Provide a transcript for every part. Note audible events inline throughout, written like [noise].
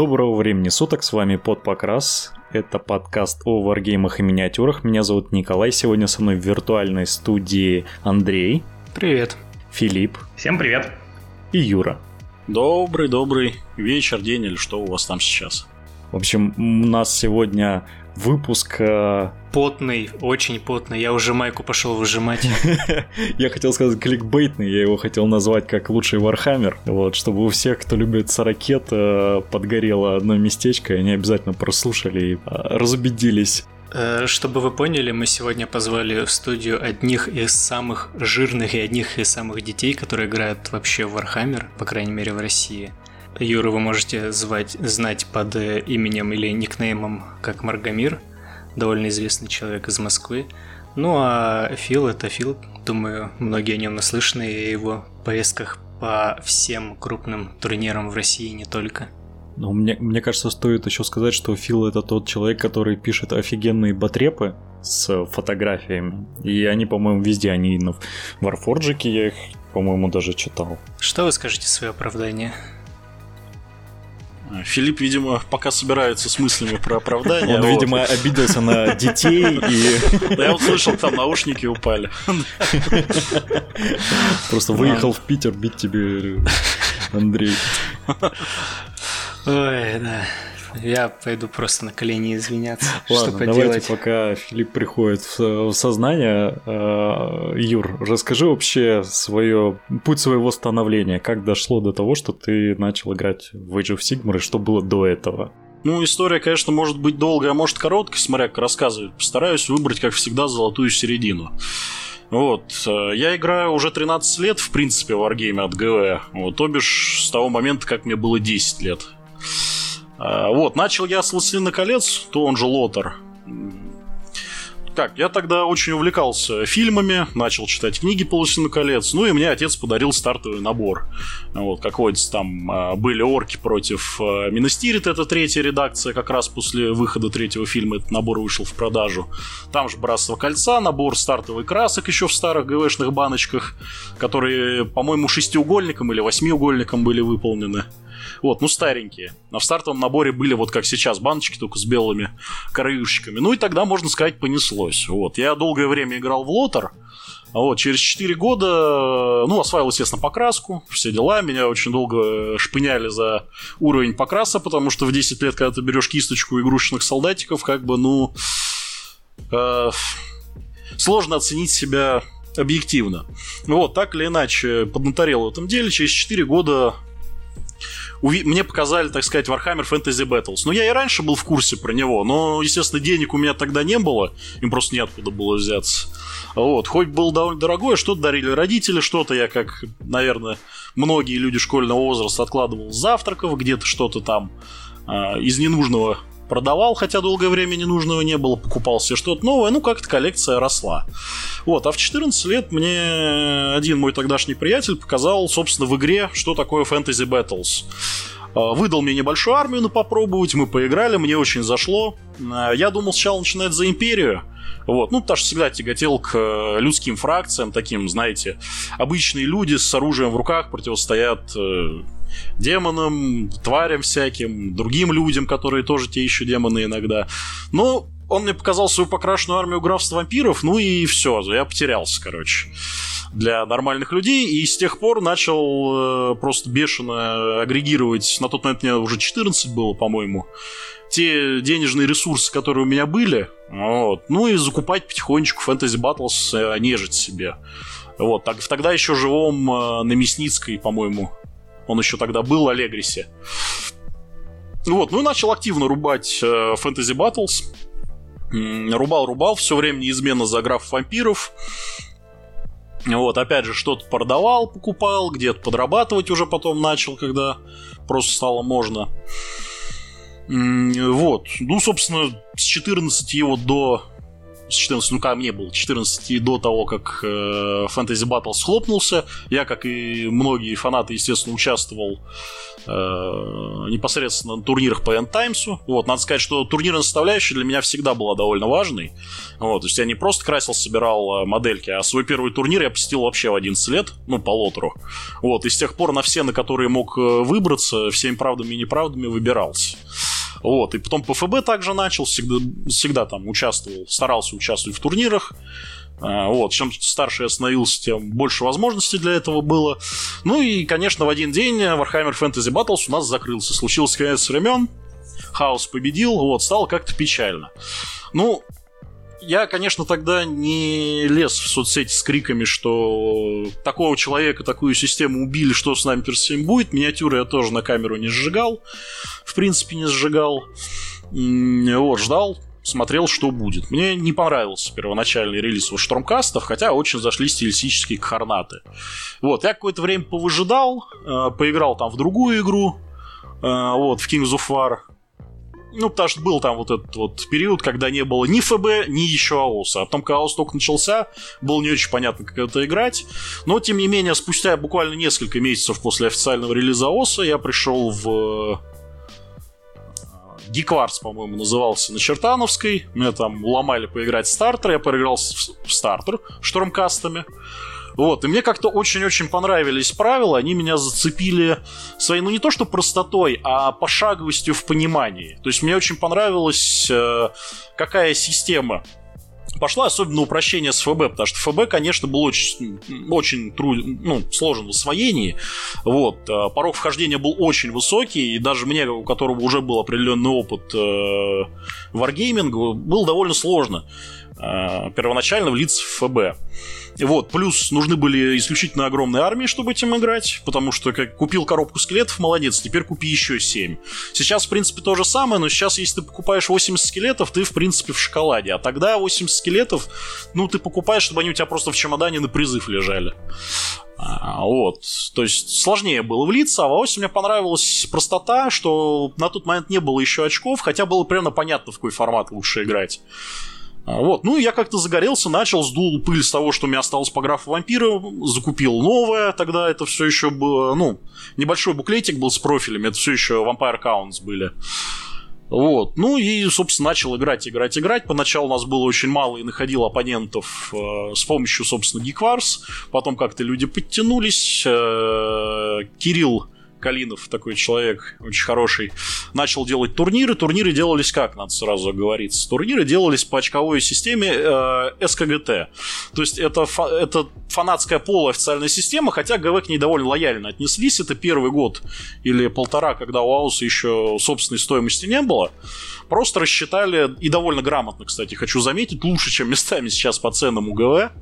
Доброго времени суток, с вами Под Покрас. Это подкаст о варгеймах и миниатюрах. Меня зовут Николай, сегодня со мной в виртуальной студии Андрей. Привет. Филипп. Всем привет. И Юра. Добрый-добрый вечер, день или что у вас там сейчас? В общем, у нас сегодня выпуск... Э, потный, очень потный. Я уже майку пошел выжимать. [laughs] Я хотел сказать кликбейтный, я его хотел назвать как лучший Вархаммер. Вот, чтобы у всех, кто любит сорокет, э, подгорело одно местечко, и они обязательно прослушали и э, разубедились чтобы вы поняли, мы сегодня позвали в студию одних из самых жирных и одних из самых детей, которые играют вообще в Warhammer, по крайней мере в России. Юру вы можете звать, знать под э, именем или никнеймом как Маргамир, довольно известный человек из Москвы. Ну а Фил это Фил, думаю, многие о нем наслышаны и о его поездках по всем крупным турнирам в России не только. Ну, мне, мне кажется, стоит еще сказать, что Фил это тот человек, который пишет офигенные батрепы с фотографиями. И они, по-моему, везде, они на Варфорджике, я их, по-моему, даже читал. Что вы скажете свое оправдание? Филипп, видимо, пока собирается с мыслями про оправдание. Он, вот. видимо, обиделся на детей и... [laughs] Да я вот слышал, там наушники упали. Просто выехал в Питер бить тебе, Андрей. Ой, да. Я пойду просто на колени извиняться. Ладно, что давайте поделать? пока Филипп приходит в, сознание. Э, Юр, расскажи вообще свое, путь своего становления. Как дошло до того, что ты начал играть в Age of Sigmar и что было до этого? Ну, история, конечно, может быть долгая, а может короткая, смотря как рассказывать. Постараюсь выбрать, как всегда, золотую середину. Вот. Э, я играю уже 13 лет, в принципе, в Wargame от ГВ. Вот, то бишь, с того момента, как мне было 10 лет. А, вот, начал я с «Властелина колец», то он же Лотар. Так, я тогда очень увлекался фильмами, начал читать книги по «Властелину колец», ну и мне отец подарил стартовый набор. Вот, как водится, там а, были орки против а, Миностирит, это третья редакция, как раз после выхода третьего фильма этот набор вышел в продажу. Там же «Братство кольца», набор стартовых красок еще в старых ГВшных баночках, которые, по-моему, шестиугольником или восьмиугольником были выполнены. Вот, ну старенькие. А в стартовом наборе были вот как сейчас баночки, только с белыми краюшечками. Ну и тогда, можно сказать, понеслось. Вот, я долгое время играл в Лотер. А вот, через 4 года, ну, осваивал, естественно, покраску, все дела. Меня очень долго шпыняли за уровень покраса, потому что в 10 лет, когда ты берешь кисточку игрушечных солдатиков, как бы, ну, э, сложно оценить себя объективно. Вот, так или иначе, поднаторел в этом деле. Через 4 года уви... мне показали, так сказать, Warhammer Fantasy Battles. Ну, я и раньше был в курсе про него, но, естественно, денег у меня тогда не было, им просто неоткуда было взяться. Вот, хоть был довольно дорогой, что-то дарили родители, что-то я, как, наверное, многие люди школьного возраста откладывал с завтраков, где-то что-то там э, из ненужного продавал, хотя долгое время ненужного не было, покупал себе что-то новое, ну как-то коллекция росла. Вот, а в 14 лет мне один мой тогдашний приятель показал, собственно, в игре, что такое Fantasy Battles. А, выдал мне небольшую армию на попробовать, мы поиграли, мне очень зашло. А, я думал сначала начинать за Империю, вот, ну, потому что всегда тяготел к э, людским фракциям, таким, знаете, обычные люди с оружием в руках противостоят э, демонам, тварям всяким, другим людям, которые тоже те еще демоны иногда. Но он мне показал свою покрашенную армию графств вампиров, ну и все, я потерялся, короче для нормальных людей, и с тех пор начал э, просто бешено агрегировать, на тот момент мне уже 14 было, по-моему, те денежные ресурсы, которые у меня были, вот, ну и закупать потихонечку Fantasy Battles, э, нежить себе. Вот, так, тогда еще живом э, на Мясницкой, по-моему, он еще тогда был, Аллегрисе. Вот, ну и начал активно рубать э, Fantasy Battles. Рубал-рубал, все время неизменно за граф вампиров. Вот, опять же, что-то продавал, покупал, где-то подрабатывать уже потом начал, когда просто стало можно. Вот. Ну, собственно, с 14 вот до с 14, ну, когда мне было 14 до того, как э, Fantasy Battle схлопнулся. Я, как и многие фанаты, естественно, участвовал э, непосредственно на турнирах по End Times. Вот, надо сказать, что турнирная составляющая для меня всегда была довольно важной. Вот, то есть я не просто красил, собирал э, модельки, а свой первый турнир я посетил вообще в 11 лет, ну, по лотеру. Вот, и с тех пор на все, на которые мог э, выбраться, всеми правдами и неправдами выбирался. Вот, и потом по ФБ также начал, всегда, всегда там участвовал, старался участвовать в турнирах. А, вот, чем старше я становился, тем больше возможностей для этого было. Ну и, конечно, в один день Warhammer Fantasy Battles у нас закрылся. Случился конец времен, хаос победил, вот, стало как-то печально. Ну, я, конечно, тогда не лез в соцсети с криками, что такого человека, такую систему убили, что с нами перед будет. Миниатюры я тоже на камеру не сжигал. В принципе, не сжигал. Вот, ждал, смотрел, что будет. Мне не понравился первоначальный релиз у Штурмкастов, хотя очень зашли стилистические кхарнаты. Вот, я какое-то время повыжидал, э, поиграл там в другую игру, э, вот, в Kings of War, ну, потому что был там вот этот вот период, когда не было ни ФБ, ни еще АОСа. А потом, когда АОС только начался, было не очень понятно, как это играть. Но, тем не менее, спустя буквально несколько месяцев после официального релиза АОСа я пришел в Гикварс, по-моему, назывался на Чертановской. Мне там ломали поиграть в стартер. Я поиграл в стартер штурмкастами. Вот, и мне как-то очень-очень понравились правила, они меня зацепили своей, ну не то что простотой, а пошаговостью в понимании. То есть мне очень понравилась э, какая система пошла, особенно упрощение с ФБ, потому что ФБ, конечно, был очень, очень тру, ну, сложен в освоении. Вот. Э, порог вхождения был очень высокий, и даже мне, у которого уже был определенный опыт э, варгейминга, было довольно сложно первоначально влиться в ФБ. Вот, плюс нужны были исключительно огромные армии, чтобы этим играть, потому что как купил коробку скелетов, молодец, теперь купи еще 7. Сейчас, в принципе, то же самое, но сейчас, если ты покупаешь 80 скелетов, ты, в принципе, в шоколаде. А тогда 80 скелетов, ну, ты покупаешь, чтобы они у тебя просто в чемодане на призыв лежали. А, вот. То есть сложнее было влиться, а в АОСе мне понравилась простота, что на тот момент не было еще очков, хотя было примерно понятно, в какой формат лучше играть. А, вот, ну я как-то загорелся, начал, сдул пыль с того, что у меня осталось по графу вампира, закупил новое, тогда это все еще было, ну, небольшой буклетик был с профилями, это все еще Vampire Counts были. Вот. Ну и, собственно, начал играть, играть, играть. Поначалу у нас было очень мало и находил оппонентов э, с помощью, собственно, Geekvars. Потом как-то люди подтянулись. Э, Кирилл Калинов, такой человек очень хороший, начал делать турниры. Турниры делались как, надо сразу оговориться. Турниры делались по очковой системе э, СКГТ. То есть это, фа- это фанатская полуофициальная система, хотя ГВ к ней довольно лояльно отнеслись. Это первый год или полтора, когда у Ауса еще собственной стоимости не было. Просто рассчитали, и довольно грамотно, кстати, хочу заметить, лучше, чем местами сейчас по ценам у ГВ.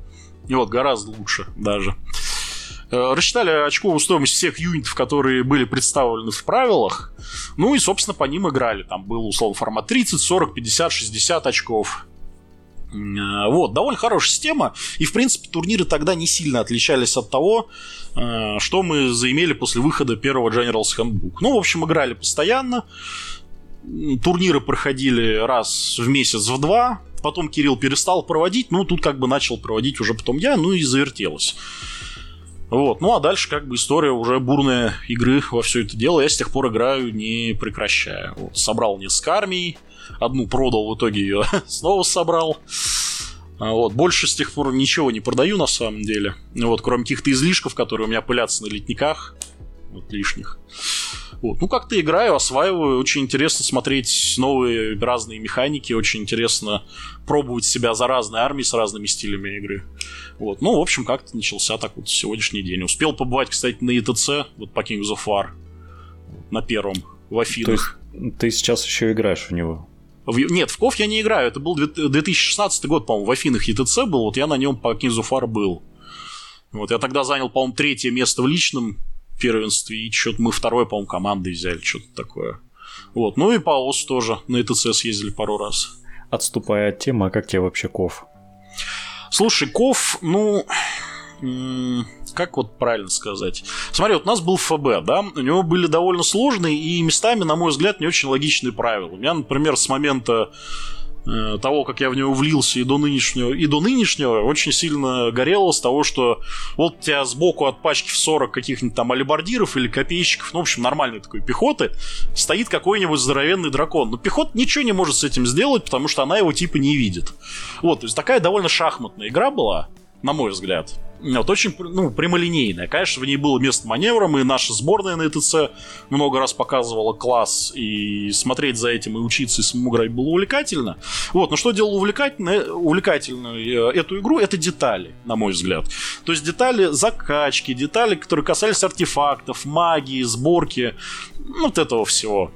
И вот гораздо лучше даже. Э, рассчитали очковую стоимость всех юнитов, которые были представлены в правилах. Ну и, собственно, по ним играли. Там был, условно, формат 30, 40, 50, 60 очков. Э, вот, довольно хорошая система. И, в принципе, турниры тогда не сильно отличались от того, э, что мы заимели после выхода первого General's Handbook. Ну, в общем, играли постоянно. Турниры проходили раз в месяц, в два. Потом Кирилл перестал проводить. Ну, тут как бы начал проводить уже потом я. Ну и завертелось. Вот. Ну а дальше как бы история уже бурная игры во все это дело. Я с тех пор играю не прекращая. Вот. Собрал несколько армий, одну продал, в итоге ее [laughs] снова собрал. А вот. Больше с тех пор ничего не продаю на самом деле. Вот, кроме каких-то излишков, которые у меня пылятся на литниках. Вот лишних. Вот. Ну, как-то играю, осваиваю. Очень интересно смотреть новые разные механики. Очень интересно пробовать себя за разные армии с разными стилями игры. Вот. Ну, в общем, как-то начался так вот сегодняшний день. Успел побывать, кстати, на ETC, вот по Kings of War. На первом, в Афинах. То есть ты сейчас еще играешь в него? В... Нет, в Ков я не играю. Это был 2016 год, по-моему, в Афинах ETC был. Вот я на нем по Kings of War был. Вот я тогда занял, по-моему, третье место в личном первенстве, и что-то мы второе, по-моему, командой взяли, что-то такое. Вот. Ну и по ОС тоже на ЭТЦ съездили пару раз. Отступая от темы, а как тебе вообще Ков? Слушай, Ков, ну, как вот правильно сказать? Смотри, вот у нас был ФБ, да, у него были довольно сложные и местами, на мой взгляд, не очень логичные правила. У меня, например, с момента того, как я в него влился и до нынешнего, и до нынешнего очень сильно горело с того, что вот тебя сбоку от пачки в 40 каких-нибудь там алибардиров или копейщиков, ну, в общем, нормальной такой пехоты, стоит какой-нибудь здоровенный дракон. Но пехота ничего не может с этим сделать, потому что она его типа не видит. Вот, то есть такая довольно шахматная игра была, на мой взгляд. Вот, очень ну, прямолинейная. Конечно, в ней было место маневрам, и наша сборная на ЭТЦ много раз показывала класс, и смотреть за этим и учиться и самому играть было увлекательно. Вот, но что делало увлекательно, увлекательную э, эту игру, это детали, на мой взгляд. То есть детали закачки, детали, которые касались артефактов, магии, сборки, вот этого всего.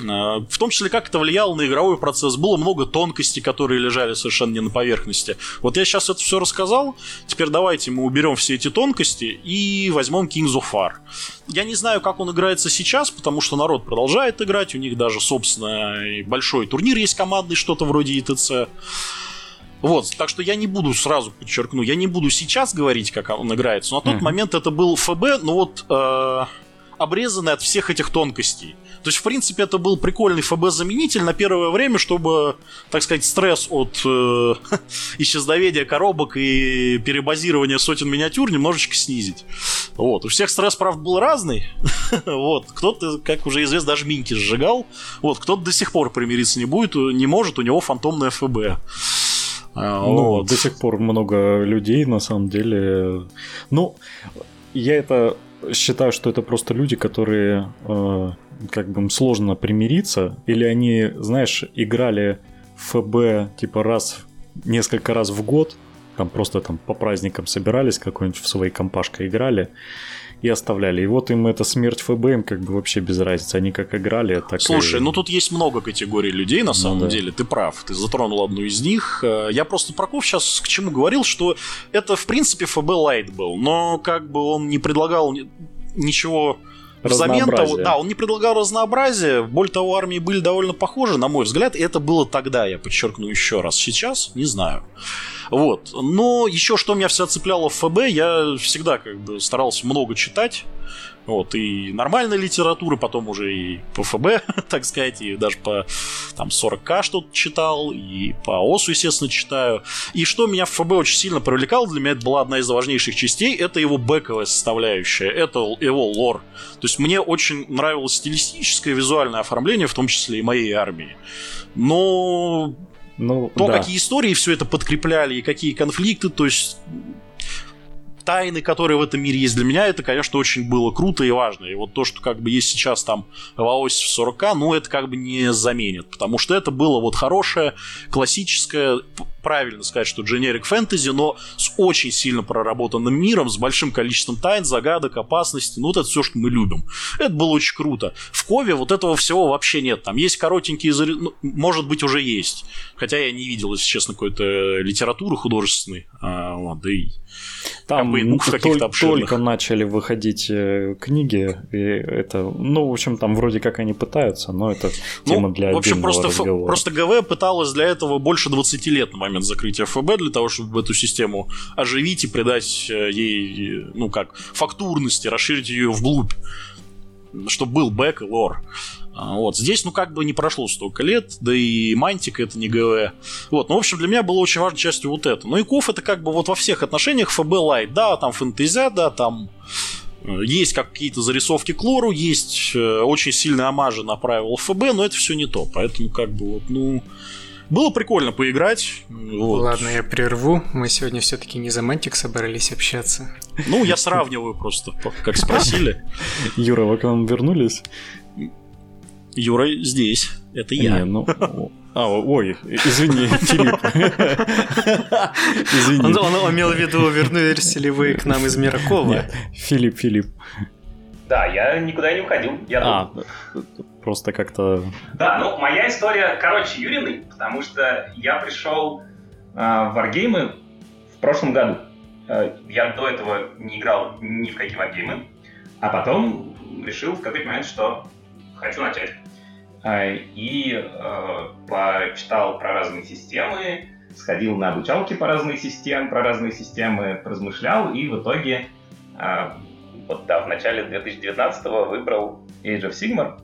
Э, в том числе, как это влияло на игровой процесс. Было много тонкостей, которые лежали совершенно не на поверхности. Вот я сейчас это все рассказал. Теперь давайте мы уберем все эти тонкости и возьмем Kings of War. Я не знаю, как он играется сейчас, потому что народ продолжает играть. У них даже, собственно, большой турнир есть командный, что-то вроде ИТЦ. Вот, так что я не буду сразу подчеркну, я не буду сейчас говорить, как он играется, но на тот mm-hmm. момент это был ФБ, но вот э, обрезанный от всех этих тонкостей. То есть, в принципе, это был прикольный ФБ-заменитель на первое время, чтобы, так сказать, стресс от э, [laughs] исчезновения коробок и перебазирования сотен миниатюр немножечко снизить. Вот. У всех стресс, правда, был разный. [laughs] вот. Кто-то, как уже известно, даже минки сжигал. Вот. Кто-то до сих пор примириться не будет, не может, у него фантомное ФБ. А, ну, вот. до сих пор много людей, на самом деле. Ну, я это считаю, что это просто люди, которые э, как бы им сложно примириться, или они, знаешь, играли в ФБ типа раз, несколько раз в год, там просто там по праздникам собирались, какой-нибудь в своей компашкой играли и оставляли. И вот им эта смерть ФБ им как бы вообще без разницы. Они как играли, так Слушай, и... ну тут есть много категорий людей, на самом ну, да. деле. Ты прав, ты затронул одну из них. Э, я просто Прокоф сейчас к чему говорил, что это в принципе ФБ Лайт был, но как бы он не предлагал ничего Взамен того, да, он не предлагал разнообразия. Более того, армии были довольно похожи, на мой взгляд, и это было тогда, я подчеркну еще раз. Сейчас не знаю. Вот. Но еще что меня всегда цепляло в ФБ, я всегда как бы старался много читать. Вот, и нормальной литературы, потом уже и по ФБ, [laughs] так сказать, и даже по там 40к что-то читал, и по ОСу, естественно, читаю. И что меня в ФБ очень сильно привлекало, для меня это была одна из важнейших частей, это его бэковая составляющая, это его лор. То есть мне очень нравилось стилистическое визуальное оформление, в том числе и моей армии. Но ну, то, да. какие истории все это подкрепляли и какие конфликты, то есть тайны, которые в этом мире есть для меня, это, конечно, очень было круто и важно. И вот то, что как бы есть сейчас там в АОС в 40к, ну, это как бы не заменит, потому что это было вот хорошее, классическое, правильно сказать, что generic фэнтези, но с очень сильно проработанным миром, с большим количеством тайн, загадок, опасностей. Ну, вот это все, что мы любим. Это было очень круто. В Кове вот этого всего вообще нет. Там есть коротенькие, ну, может быть, уже есть. Хотя я не видел, если честно, какой-то литературы художественной. А, вот, да и там букв каких-то Только начали выходить э, книги, и это, ну, в общем, там вроде как они пытаются, но это ну, тема для в общем, просто, разговора. просто ГВ пыталась для этого больше 20 лет на момент закрытия ФБ, для того, чтобы эту систему оживить и придать э, ей, ну, как, фактурности, расширить ее вглубь, чтобы был бэк и лор. А, вот. Здесь, ну, как бы не прошло столько лет, да и Мантик это не ГВ. Вот. Ну, в общем, для меня было очень важной частью вот это. Ну, и KoW это как бы вот во всех отношениях ФБ Lite. Да, там фэнтезия, да, там э, есть какие-то зарисовки к лору, есть э, очень сильные оммажи на правила ФБ, но это все не то. Поэтому, как бы, вот, ну... Было прикольно поиграть. Вот. Ладно, я прерву. Мы сегодня все-таки не за Мантик собрались общаться. Ну, я сравниваю просто, как спросили. [laughs] Юра, вы к нам вернулись? Юра здесь. Это я. Не, ну... А, ой, извини, [laughs] Филипп. Извини. Он, он имел в виду, вернулись ли вы к нам из Миракова? Нет, Филипп, Филипп. Да, я никуда не уходил. Я а, просто как-то... Да, ну, моя история, короче, Юриной, потому что я пришел э, в варгеймы в прошлом году. Э, я до этого не играл ни в какие варгеймы, а потом решил в какой-то момент, что хочу начать. А, и э, почитал про разные системы, сходил на обучалки по разным системам, про разные системы, размышлял, и в итоге э, вот, да, в начале 2019 выбрал Age of Sigmar.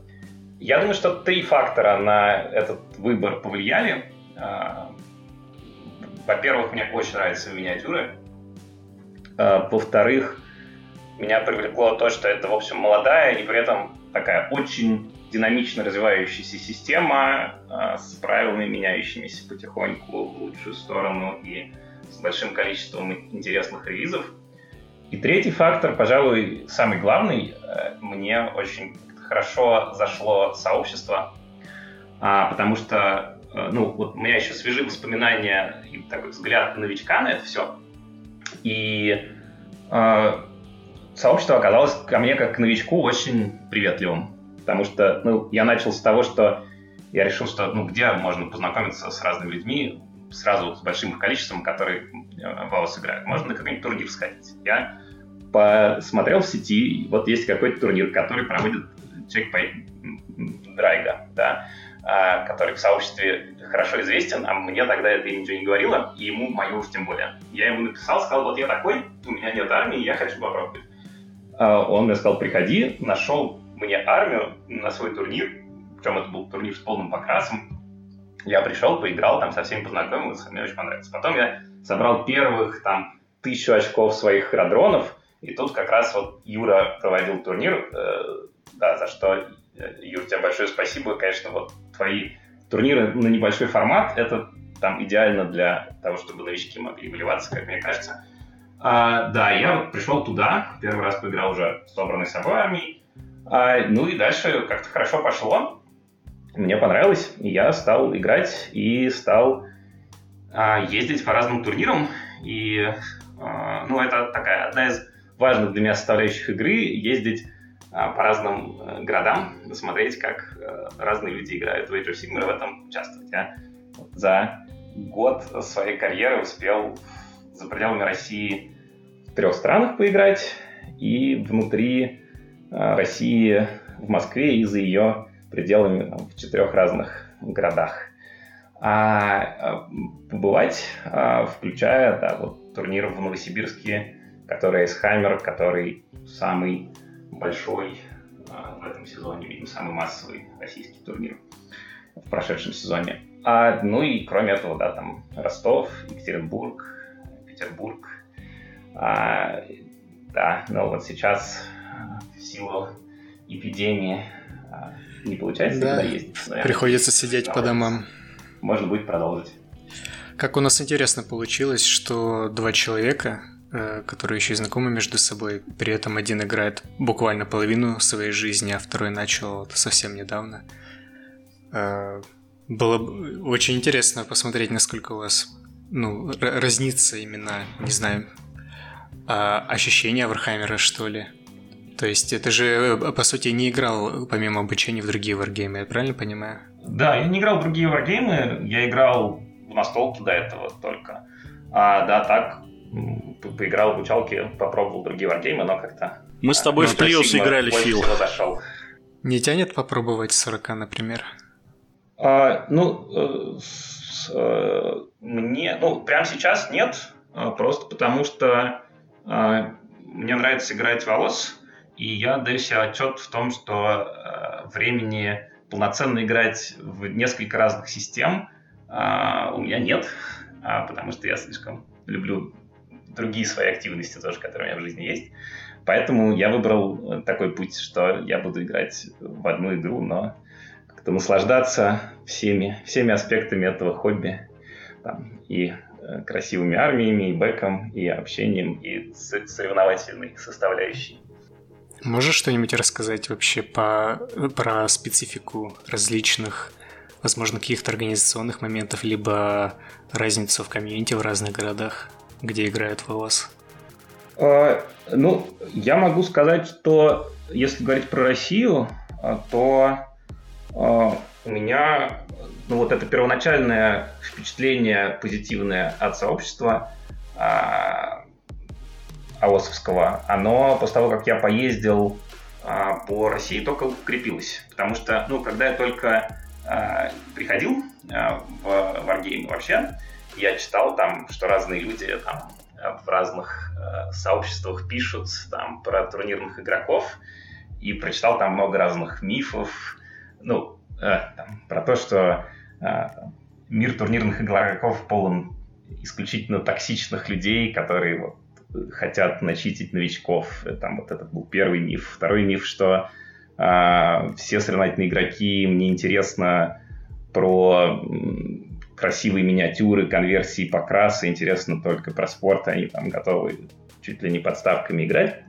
Я думаю, что три фактора на этот выбор повлияли. Во-первых, мне очень нравятся миниатюры. Во-вторых, меня привлекло то, что это, в общем, молодая и при этом такая очень динамично развивающаяся система э, с правилами, меняющимися потихоньку в лучшую сторону и с большим количеством интересных релизов. И третий фактор, пожалуй, самый главный, э, мне очень хорошо зашло сообщество, э, потому что, э, ну, вот у меня еще свежие воспоминания и такой взгляд новичка на это все. И э, сообщество оказалось ко мне как к новичку очень приветливым. Потому что ну, я начал с того, что я решил, что ну, где можно познакомиться с разными людьми, сразу с большим количеством, которые э, в АОС играют. Можно на какой-нибудь турнир сходить. Я посмотрел в сети, вот есть какой-то турнир, который проводит человек по Драйга, да, а, который в сообществе хорошо известен, а мне тогда это ничего не говорило, и ему мою уж тем более. Я ему написал, сказал, вот я такой, у меня нет армии, я хочу попробовать. А, он мне сказал, приходи, нашел мне армию на свой турнир, причем это был турнир с полным покрасом. Я пришел, поиграл, там со всеми познакомился, мне очень понравилось. Потом я собрал первых там тысячу очков своих родронов, и тут как раз вот Юра проводил турнир, э, да, за что, э, Юр, тебе большое спасибо. Конечно, вот твои турниры на небольшой формат, это там идеально для того, чтобы новички могли вливаться, как мне кажется. А, да, я вот пришел туда, первый раз поиграл уже собранной собой армией. А, ну и дальше как-то хорошо пошло. Мне понравилось, я стал играть и стал а, ездить по разным турнирам. И а, ну, это такая одна из важных для меня составляющих игры ездить по разным а, городам, смотреть, как а, разные люди играют в Age of Sigmar, в этом участвовать. Я за год своей карьеры успел за пределами России в трех странах поиграть и внутри э, России в Москве и за ее пределами там, в четырех разных городах. А э, побывать, а, включая да, вот, турнир в Новосибирске, который Эйсхаймер, который самый большой а, в этом сезоне, видимо, самый массовый российский турнир в прошедшем сезоне. А, ну и кроме этого, да, там Ростов, Екатеринбург, Петербург. А, да, но вот сейчас в силу эпидемии а, не получается да. ездить. Приходится сидеть по домам. Можно будет продолжить. Как у нас интересно получилось, что два человека, которые еще и знакомы между собой, при этом один играет буквально половину своей жизни, а второй начал совсем недавно. Э, было очень интересно посмотреть, насколько у вас ну, разнится именно, не знаю, а, ощущение Warhammer а, что ли. То есть это же, э, по сути, не играл помимо обучения в другие варгеймы, я правильно понимаю? Да, я не играл в другие варгеймы, я играл в настолки до этого только. А, да, так, поиграл в учалки, попробовал другие варгеймы, но как-то... Мы с тобой ну, в Триос играли, Фил. Зашел. Не тянет попробовать 40, например? А, ну, э, э, мне, ну, прямо сейчас нет, а, просто потому что а, мне нравится играть волос, и я даю себе отчет в том, что а, времени полноценно играть в несколько разных систем а, у меня нет, а, потому что я слишком люблю другие свои активности тоже, которые у меня в жизни есть. Поэтому я выбрал такой путь, что я буду играть в одну игру, но как-то наслаждаться всеми, всеми аспектами этого хобби. Там, и э, красивыми армиями, и бэком, и общением, и соревновательной составляющей. Можешь что-нибудь рассказать вообще по, про специфику различных, возможно, каких-то организационных моментов, либо разницу в комьюнити в разных городах, где играют в ВОЗ? А, ну, я могу сказать, что если говорить про Россию, а, то а, у меня ну, вот это первоначальное впечатление позитивное от сообщества а, АОСовского, оно после того, как я поездил а, по России, только укрепилось. Потому что, ну, когда я только а, приходил а, в Wargame вообще, я читал там, что разные люди там в разных э, сообществах пишут там про турнирных игроков и прочитал там много разных мифов, ну, э, там, про то, что э, мир турнирных игроков полон исключительно токсичных людей, которые вот, хотят начитить новичков. Там вот это был первый миф. Второй миф, что э, все соревновательные игроки, мне интересно про красивые миниатюры, конверсии, покрасы, интересно только про спорт, они там готовы чуть ли не подставками играть.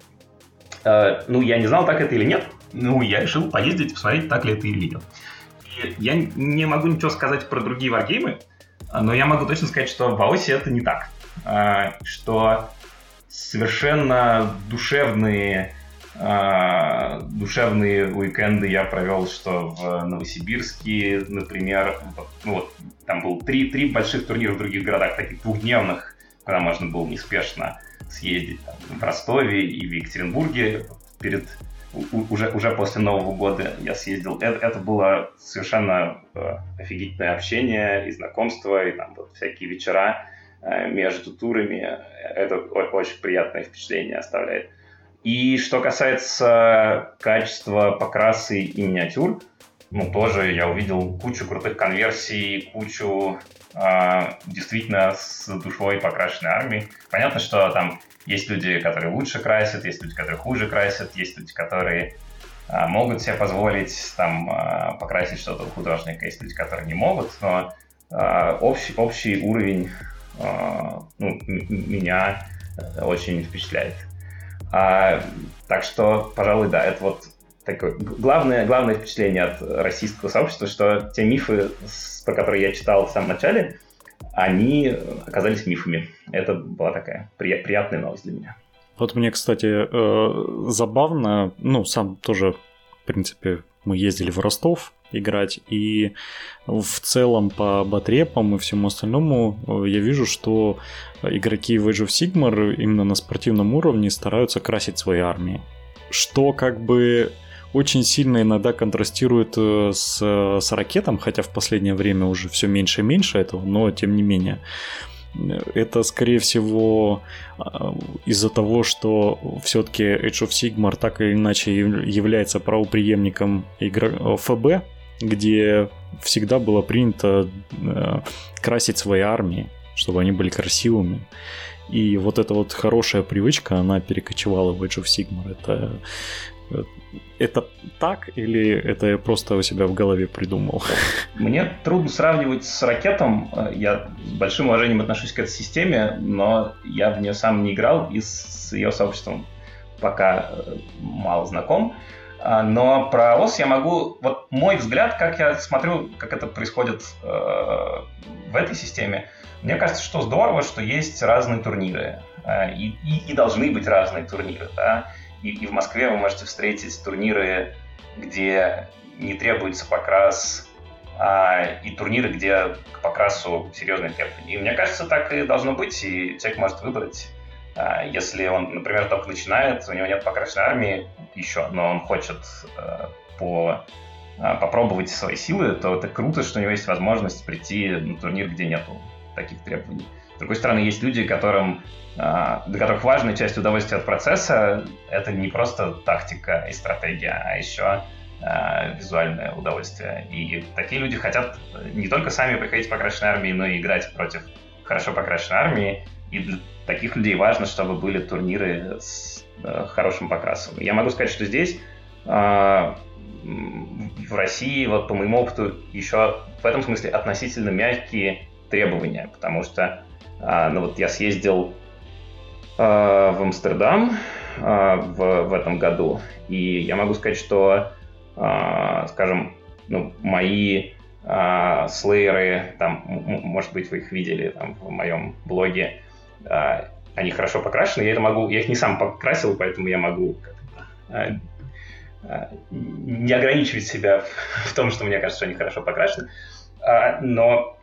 Э, ну, я не знал, так это или нет. Ну, я решил поездить, посмотреть, так ли это или нет. И я не могу ничего сказать про другие варгеймы, но я могу точно сказать, что в Аосе это не так. Э, что совершенно душевные душевные уикенды я провел, что в Новосибирске, например, ну, вот, там был три, три больших турнира в других городах, таких двухдневных, куда можно было неспешно съездить там, в Ростове и в Екатеринбурге перед уже, уже после Нового года я съездил. Это, это было совершенно э, офигительное общение и знакомство, и там вот всякие вечера э, между турами. Это очень приятное впечатление оставляет. И что касается качества покрасы и миниатюр, ну, тоже я увидел кучу крутых конверсий, кучу э, действительно с душой покрашенной армии. Понятно, что там есть люди, которые лучше красят, есть люди, которые хуже красят, есть люди, которые э, могут себе позволить там э, покрасить что-то у художника, есть люди, которые не могут, но э, общий, общий уровень э, ну, меня очень впечатляет. А, так что, пожалуй, да, это вот такое главное, главное впечатление от российского сообщества, что те мифы, про которые я читал в самом начале, они оказались мифами. Это была такая приятная новость для меня. Вот мне, кстати, э, забавно, ну, сам тоже, в принципе, мы ездили в Ростов играть, и в целом по батрепам и всему остальному э, я вижу, что игроки в Age of Sigmar именно на спортивном уровне стараются красить свои армии. Что как бы очень сильно иногда контрастирует э, с, с ракетом, хотя в последнее время уже все меньше и меньше этого, но тем не менее. Это, скорее всего, а, из-за того, что все-таки Age of Sigmar так или иначе является правоприемником игр... ФБ, где всегда было принято э, красить свои армии, чтобы они были красивыми. И вот эта вот хорошая привычка, она перекочевала в Age of Sigmar. Это это так или это я просто у себя в голове придумал? Мне трудно сравнивать с ракетом. Я с большим уважением отношусь к этой системе, но я в нее сам не играл и с ее сообществом пока э, мало знаком. Но про ОС я могу... Вот мой взгляд, как я смотрю, как это происходит э, в этой системе, мне кажется, что здорово, что есть разные турниры. Э, и, и, и должны быть разные турниры. Да? И, и в Москве вы можете встретить турниры, где не требуется покрас, а, и турниры, где к покрасу серьезные требования. И мне кажется, так и должно быть, и человек может выбрать. А, если он, например, только начинает, у него нет покрашенной армии еще, но он хочет а, по, а, попробовать свои силы, то это круто, что у него есть возможность прийти на турнир, где нету таких требований. С другой стороны, есть люди, которым а, для которых важная часть удовольствия от процесса — это не просто тактика и стратегия, а еще визуальное удовольствие. И такие люди хотят не только сами приходить в покрашенной армии, но и играть против хорошо покрашенной армии. И для таких людей важно, чтобы были турниры с э, хорошим покрасом. Я могу сказать, что здесь э, в России, вот по моему опыту, еще в этом смысле относительно мягкие требования, потому что э, ну вот я съездил Э, в Амстердам э, в, в этом году. И я могу сказать, что, э, скажем, ну, мои слейеры, там, может быть, вы их видели там, в моем блоге, они хорошо покрашены. Я это могу, я их не сам покрасил, поэтому я могу не ограничивать себя в том, что мне кажется, что они хорошо покрашены. Но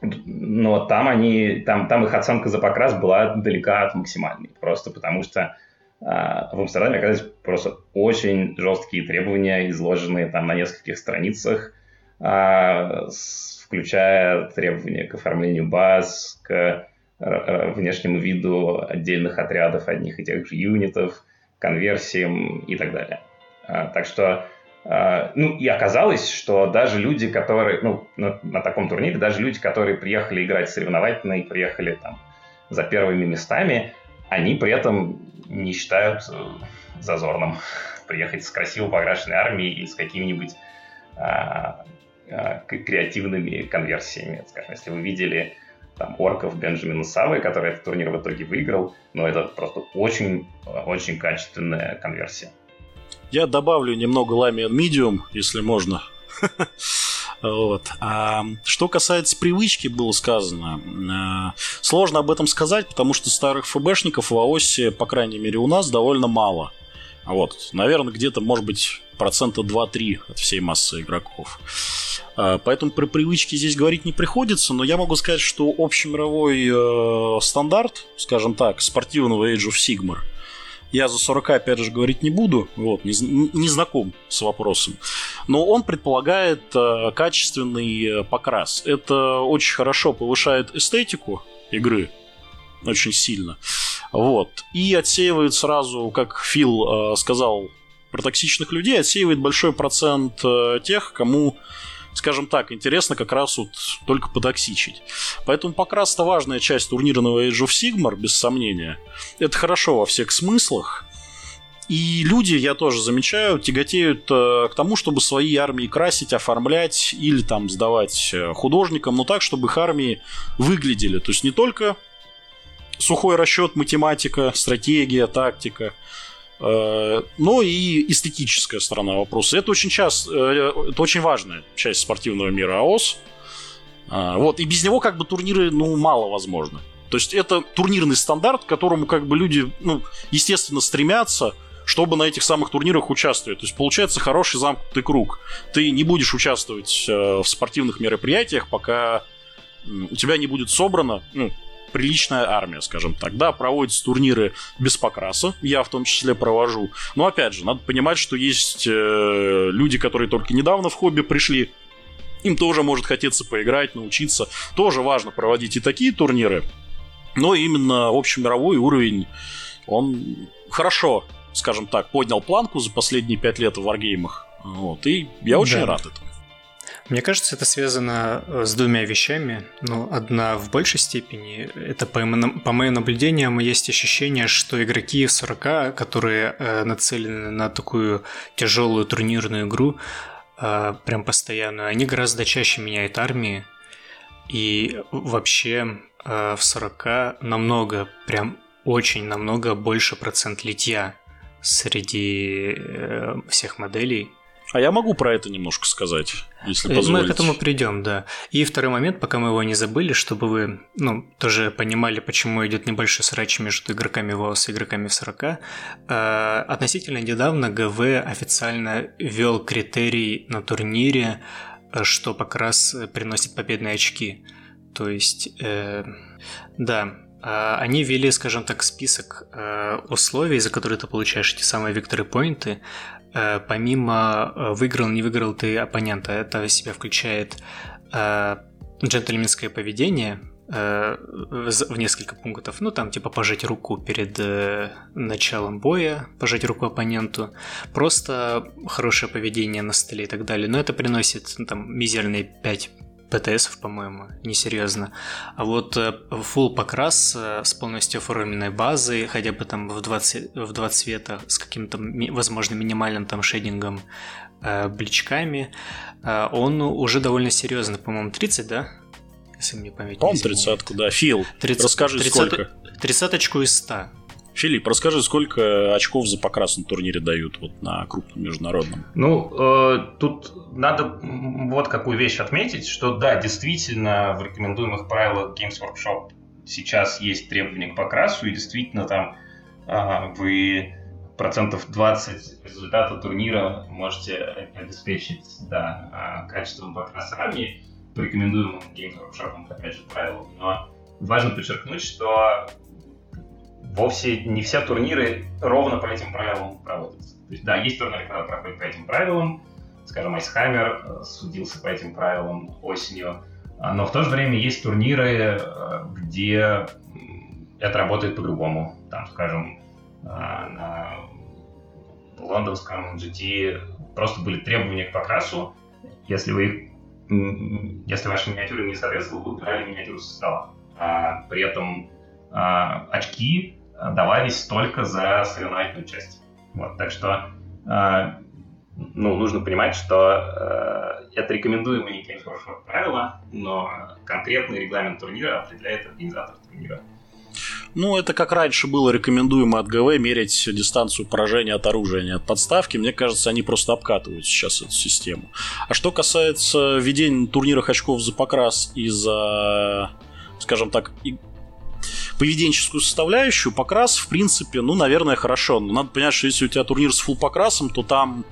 но там они, там, там их оценка за покрас была далека от максимальной, просто потому что в Амстердаме оказались просто очень жесткие требования, изложенные там на нескольких страницах, включая требования к оформлению баз, к внешнему виду отдельных отрядов одних и тех же юнитов, конверсиям и так далее. Э, так что Uh, ну, и оказалось, что даже люди, которые, ну, на, на таком турнире, даже люди, которые приехали играть соревновательно и приехали там за первыми местами, они при этом не считают э, зазорным [laughs] приехать с красиво покрашенной армией или с какими-нибудь а, а, креативными конверсиями. Скажем, если вы видели там, орков Бенджамина Савы, который этот турнир в итоге выиграл, но это просто очень, очень качественная конверсия. Я добавлю немного Lamian Medium, если можно. Вот. А что касается привычки, было сказано, а, сложно об этом сказать, потому что старых ФБшников в АОСе, по крайней мере у нас, довольно мало. Вот. Наверное, где-то, может быть, процента 2-3 от всей массы игроков. А, поэтому про привычки здесь говорить не приходится, но я могу сказать, что общемировой э, стандарт, скажем так, спортивного Age of Sigmar, я за 40, опять же, говорить не буду, вот, не, не знаком с вопросом. Но он предполагает э, качественный э, покрас. Это очень хорошо повышает эстетику игры, очень сильно. Вот. И отсеивает сразу, как Фил э, сказал про токсичных людей, отсеивает большой процент э, тех, кому скажем так, интересно как раз вот только потоксичить. Поэтому покрас это важная часть турнирного Age of Sigmar, без сомнения. Это хорошо во всех смыслах. И люди, я тоже замечаю, тяготеют э, к тому, чтобы свои армии красить, оформлять или там сдавать э, художникам, но так, чтобы их армии выглядели. То есть не только сухой расчет, математика, стратегия, тактика, э, но и эстетическая сторона вопроса. Это очень часто, э, это очень важная часть спортивного мира АОС. А, вот, и без него как бы турниры, ну, мало возможно. То есть это турнирный стандарт, к которому как бы люди, ну, естественно, стремятся, чтобы на этих самых турнирах участвовать. То есть получается хороший замкнутый круг. Ты не будешь участвовать э, в спортивных мероприятиях, пока у тебя не будет собрано, ну, приличная армия, скажем так. Да, проводятся турниры без покраса, я в том числе провожу. Но опять же, надо понимать, что есть э, люди, которые только недавно в хобби пришли, им тоже может хотеться поиграть, научиться. Тоже важно проводить и такие турниры. Но именно общемировой уровень, он хорошо, скажем так, поднял планку за последние пять лет в варгеймах. Вот, и я очень да. рад этому. Мне кажется, это связано э, с двумя вещами. Ну, одна в большей степени. Это по, по моим наблюдениям есть ощущение, что игроки в 40, которые э, нацелены на такую тяжелую турнирную игру, э, прям постоянно, они гораздо чаще меняют армии. И вообще в 40 намного, прям очень намного больше процент литья среди всех моделей. А я могу про это немножко сказать, если позволите. Мы к этому придем, да. И второй момент, пока мы его не забыли, чтобы вы ну, тоже понимали, почему идет небольшой срач между игроками ВОС и игроками в 40. Э, относительно недавно ГВ официально ввел критерий на турнире, э, что как раз приносит победные очки. То есть, э, да, э, они ввели, скажем так, список э, условий, за которые ты получаешь эти самые викторы поинты, Э, помимо э, выиграл, не выиграл ты оппонента, это в себя включает э, джентльменское поведение в несколько пунктов. Ну, там, типа, пожать руку перед началом боя, пожать руку оппоненту, просто хорошее поведение на столе и так далее. Но это приносит, ну, там, мизерные 5 ПТС, по-моему, несерьезно. А вот full э, покрас э, с полностью оформленной базой, хотя бы там в 20, в 2 цвета, с каким-то, возможно, минимальным там шейдингом, э, бличками, он уже довольно серьезный, по-моему, 30, да? Если мне память не 30 да. Фил, 30, расскажи 30, сколько. Тридцаточку из 100. Филипп, расскажи, сколько очков за покрас на турнире дают вот на крупном международном? Ну, э, тут надо вот какую вещь отметить, что да, действительно, в рекомендуемых правилах Games Workshop сейчас есть требования к покрасу, и действительно там э, вы процентов 20 результата турнира можете обеспечить да, а, качеством покраса армии по рекомендуемым Games Workshop, опять же, правилам. Но важно подчеркнуть, что вовсе не все турниры ровно по этим правилам проводятся. То есть, да, есть турниры, которые проходят по этим правилам, скажем, Айсхаммер э, судился по этим правилам осенью, а, но в то же время есть турниры, э, где это работает по-другому. Там, скажем, э, на лондонском GT просто были требования к покрасу. Если вы если ваши миниатюры не соответствовали, вы убирали миниатюру со стола. А, при этом а, очки давались только за соревновательную часть. Вот, так что а, ну, нужно понимать, что э, это рекомендуемые Games Workshop правила, но конкретный регламент турнира определяет организатор турнира. Ну, это как раньше было рекомендуемо от ГВ мерить дистанцию поражения от оружия, а не от подставки. Мне кажется, они просто обкатывают сейчас эту систему. А что касается введения турнирах очков за покрас и за, скажем так, поведенческую составляющую, покрас, в принципе, ну, наверное, хорошо. Но надо понять, что если у тебя турнир с фул покрасом, то там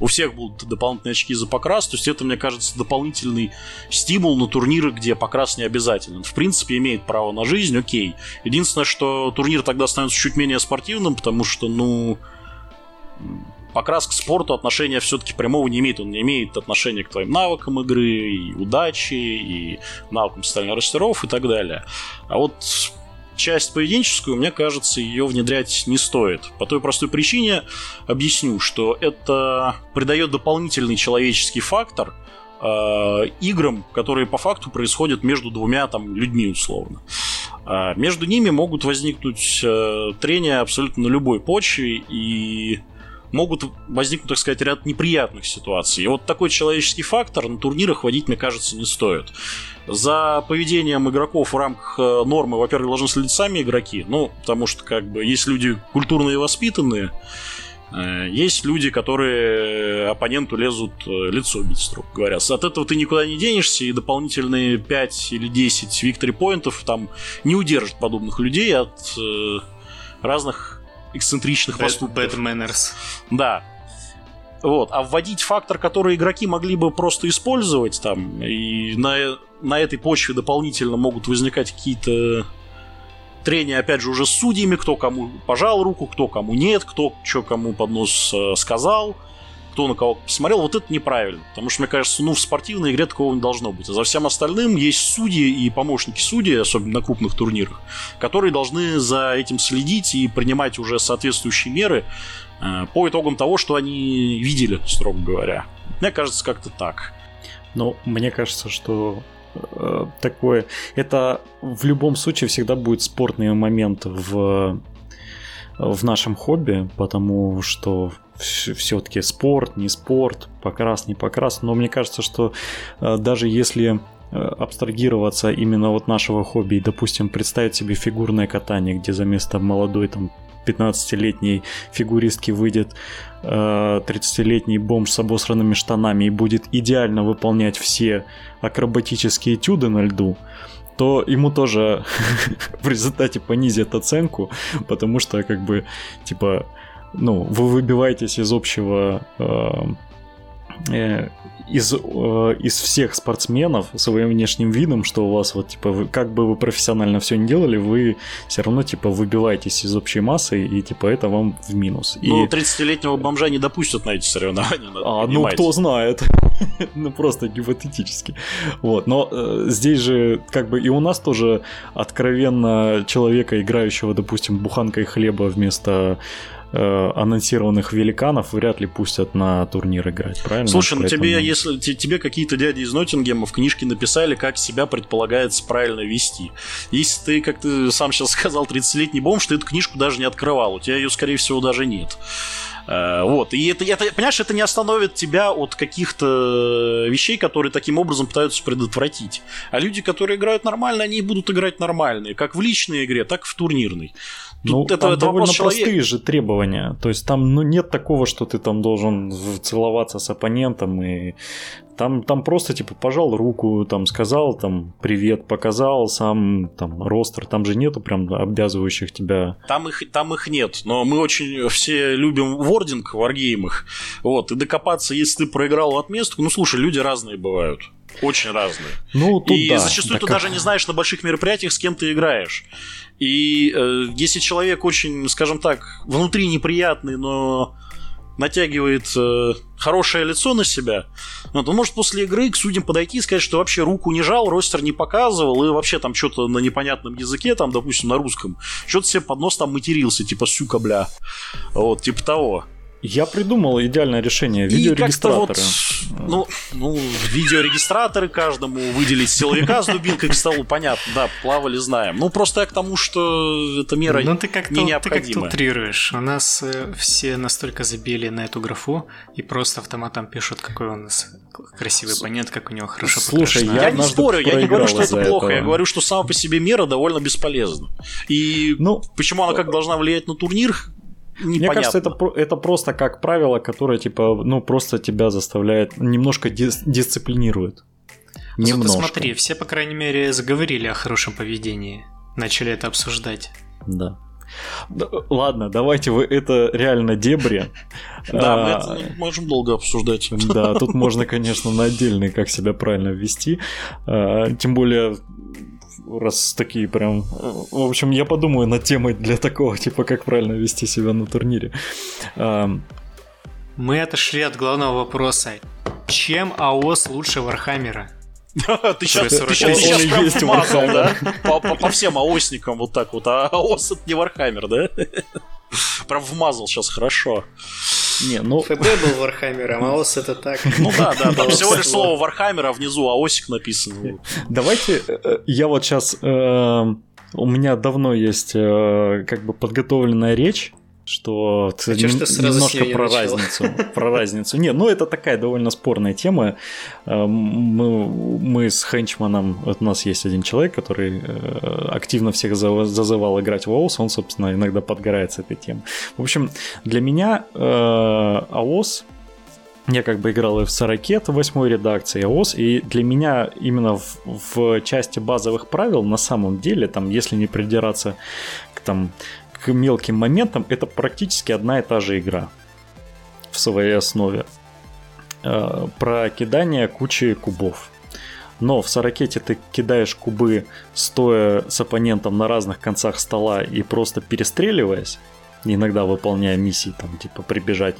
у всех будут дополнительные очки за покрас, то есть это, мне кажется, дополнительный стимул на турниры, где покрас не обязателен. В принципе, имеет право на жизнь, окей. Единственное, что турнир тогда становится чуть менее спортивным, потому что, ну, покрас к спорту отношения все-таки прямого не имеет. Он не имеет отношения к твоим навыкам игры, и удачи, и навыкам социальных растеров и так далее. А вот часть поведенческую, мне кажется, ее внедрять не стоит. По той простой причине объясню, что это придает дополнительный человеческий фактор э, играм, которые по факту происходят между двумя там людьми условно. Э, между ними могут возникнуть э, трения абсолютно на любой почве и могут возникнуть, так сказать, ряд неприятных ситуаций. И вот такой человеческий фактор на турнирах водить, мне кажется, не стоит. За поведением игроков в рамках э, нормы, во-первых, должны следить сами игроки, ну, потому что, как бы, есть люди культурные и воспитанные, э, есть люди, которые оппоненту лезут э, лицо бить, строго говоря. От этого ты никуда не денешься, и дополнительные 5 или 10 виктори поинтов там не удержат подобных людей от э, разных эксцентричных Bad, поступков. Bad manners. Да. Вот. А вводить фактор, который игроки могли бы просто использовать там, и на, на этой почве дополнительно могут возникать какие-то трения, опять же, уже с судьями, кто кому пожал руку, кто кому нет, кто что кому под нос э, сказал, кто на кого посмотрел, вот это неправильно. Потому что, мне кажется, ну, в спортивной игре такого не должно быть. А за всем остальным есть судьи и помощники судей, особенно на крупных турнирах, которые должны за этим следить и принимать уже соответствующие меры э, по итогам того, что они видели, строго говоря. Мне кажется, как-то так. Ну, мне кажется, что э, такое... Это в любом случае всегда будет спортный момент в, в нашем хобби, потому что все-таки спорт, не спорт, покрас, не покрас. Но мне кажется, что э, даже если э, абстрагироваться именно от нашего хобби и, допустим, представить себе фигурное катание, где за место молодой там 15-летней фигуристки выйдет э, 30-летний бомж с обосранными штанами и будет идеально выполнять все акробатические этюды на льду, то ему тоже [laughs] в результате понизят оценку, потому что как бы типа ну, вы выбиваетесь из общего э, э, из, э, из всех спортсменов своим внешним видом, что у вас вот типа вы, как бы вы профессионально все не делали, вы все равно типа выбиваетесь из общей массы и типа это вам в минус. Ну, 30-летнего бомжа не допустят на эти соревнования. А, ну кто знает. [laughs] ну просто гипотетически. Вот, но э, здесь же как бы и у нас тоже откровенно человека, играющего, допустим, буханкой хлеба вместо э, анонсированных великанов вряд ли пустят на турнир играть, правильно? Слушай, ну Поэтому... тебе, если тебе какие-то дяди из Ноттингема в книжке написали, как себя предполагается правильно вести. Если ты, как ты сам сейчас сказал, 30-летний бомж, ты эту книжку даже не открывал, у тебя ее, скорее всего, даже нет. Э, вот. И это, это, понимаешь, это не остановит тебя от каких-то вещей, которые таким образом пытаются предотвратить. А люди, которые играют нормально, они будут играть нормально. Как в личной игре, так и в турнирной. Тут ну, это, там это довольно простые человек... же требования. То есть там ну, нет такого, что ты там должен целоваться с оппонентом и там, там просто типа пожал руку, там сказал там привет, показал сам там ростер. Там же нету прям обязывающих тебя. Там их, там их нет, но мы очень все любим вординг в варгеймах. Вот, и докопаться, если ты проиграл отместку, ну слушай, люди разные бывают. Очень разные. Ну, тут и да. зачастую так ты даже не знаешь на больших мероприятиях, с кем ты играешь. И э, если человек очень, скажем так, внутри неприятный, но натягивает э, хорошее лицо на себя, вот, он может после игры к судьям подойти и сказать, что вообще руку не жал, ростер не показывал, и вообще там что-то на непонятном языке, там, допустим, на русском, что-то себе под нос там матерился, типа «сюка, бля». Вот, типа того. Я придумал идеальное решение. Видеорегистраторы. Вот, ну, ну, видеорегистраторы каждому выделить силовика с дубинкой к столу, понятно, да, плавали, знаем. Ну, просто я к тому, что эта мера ну, ты как не необходима. Ты как-то утрируешь. У нас э, все настолько забили на эту графу и просто автоматом пишут, какой у нас красивый оппонент, как у него хорошо Слушай, я, я не спорю, я не говорю, что это плохо, этого. я говорю, что сама по себе мера довольно бесполезна. И ну, почему она как должна влиять на турнир, Непонятно. Мне кажется, это, это просто как правило, которое типа, ну, просто тебя заставляет, немножко дис- дисциплинирует. Немножко. Зато смотри, все, по крайней мере, заговорили о хорошем поведении. Начали это обсуждать. Да. Ладно, давайте вы это реально дебри. [laughs] Да, мы а, это можем долго обсуждать. Да, тут можно, конечно, на отдельный, как себя правильно ввести. А, тем более, раз такие прям... В общем, я подумаю над темой для такого, типа, как правильно вести себя на турнире. Мы отошли от главного вопроса. Чем AOS лучше Warhammer а? [laughs] Ты сейчас, ты сейчас, ты сейчас прям вмазал, да? По, по, по всем AOS никам вот так вот. А AOS это не Warhammer, да? [laughs] Прям вмазал сейчас хорошо. Не, ну... [laughs] ФБ был Warhammer ом, а AOS это так. [laughs] Ну да, да, там всего лишь слово Warhammer, а внизу AOS ик написано. Давайте, э, я вот сейчас... Э, у меня давно есть э, как бы подготовленная речь что а нем, что немножко про разницу. Про разницу. Не, ну это такая довольно спорная тема. Э, мы, мы с Хенчманом, вот у нас есть один человек, который э, активно всех зазывал играть в AOS, он, собственно, иногда подгорает с этой темой. В общем, для меня э, АОС я как бы играл и в Сорокет восьмой редакции АОС, и для меня именно в, в части базовых правил на самом деле, там, если не придираться к там к мелким моментам, это практически одна и та же игра в своей основе. Э, про кидание кучи кубов. Но в Сорокете ты кидаешь кубы, стоя с оппонентом на разных концах стола и просто перестреливаясь, иногда выполняя миссии, там, типа, прибежать.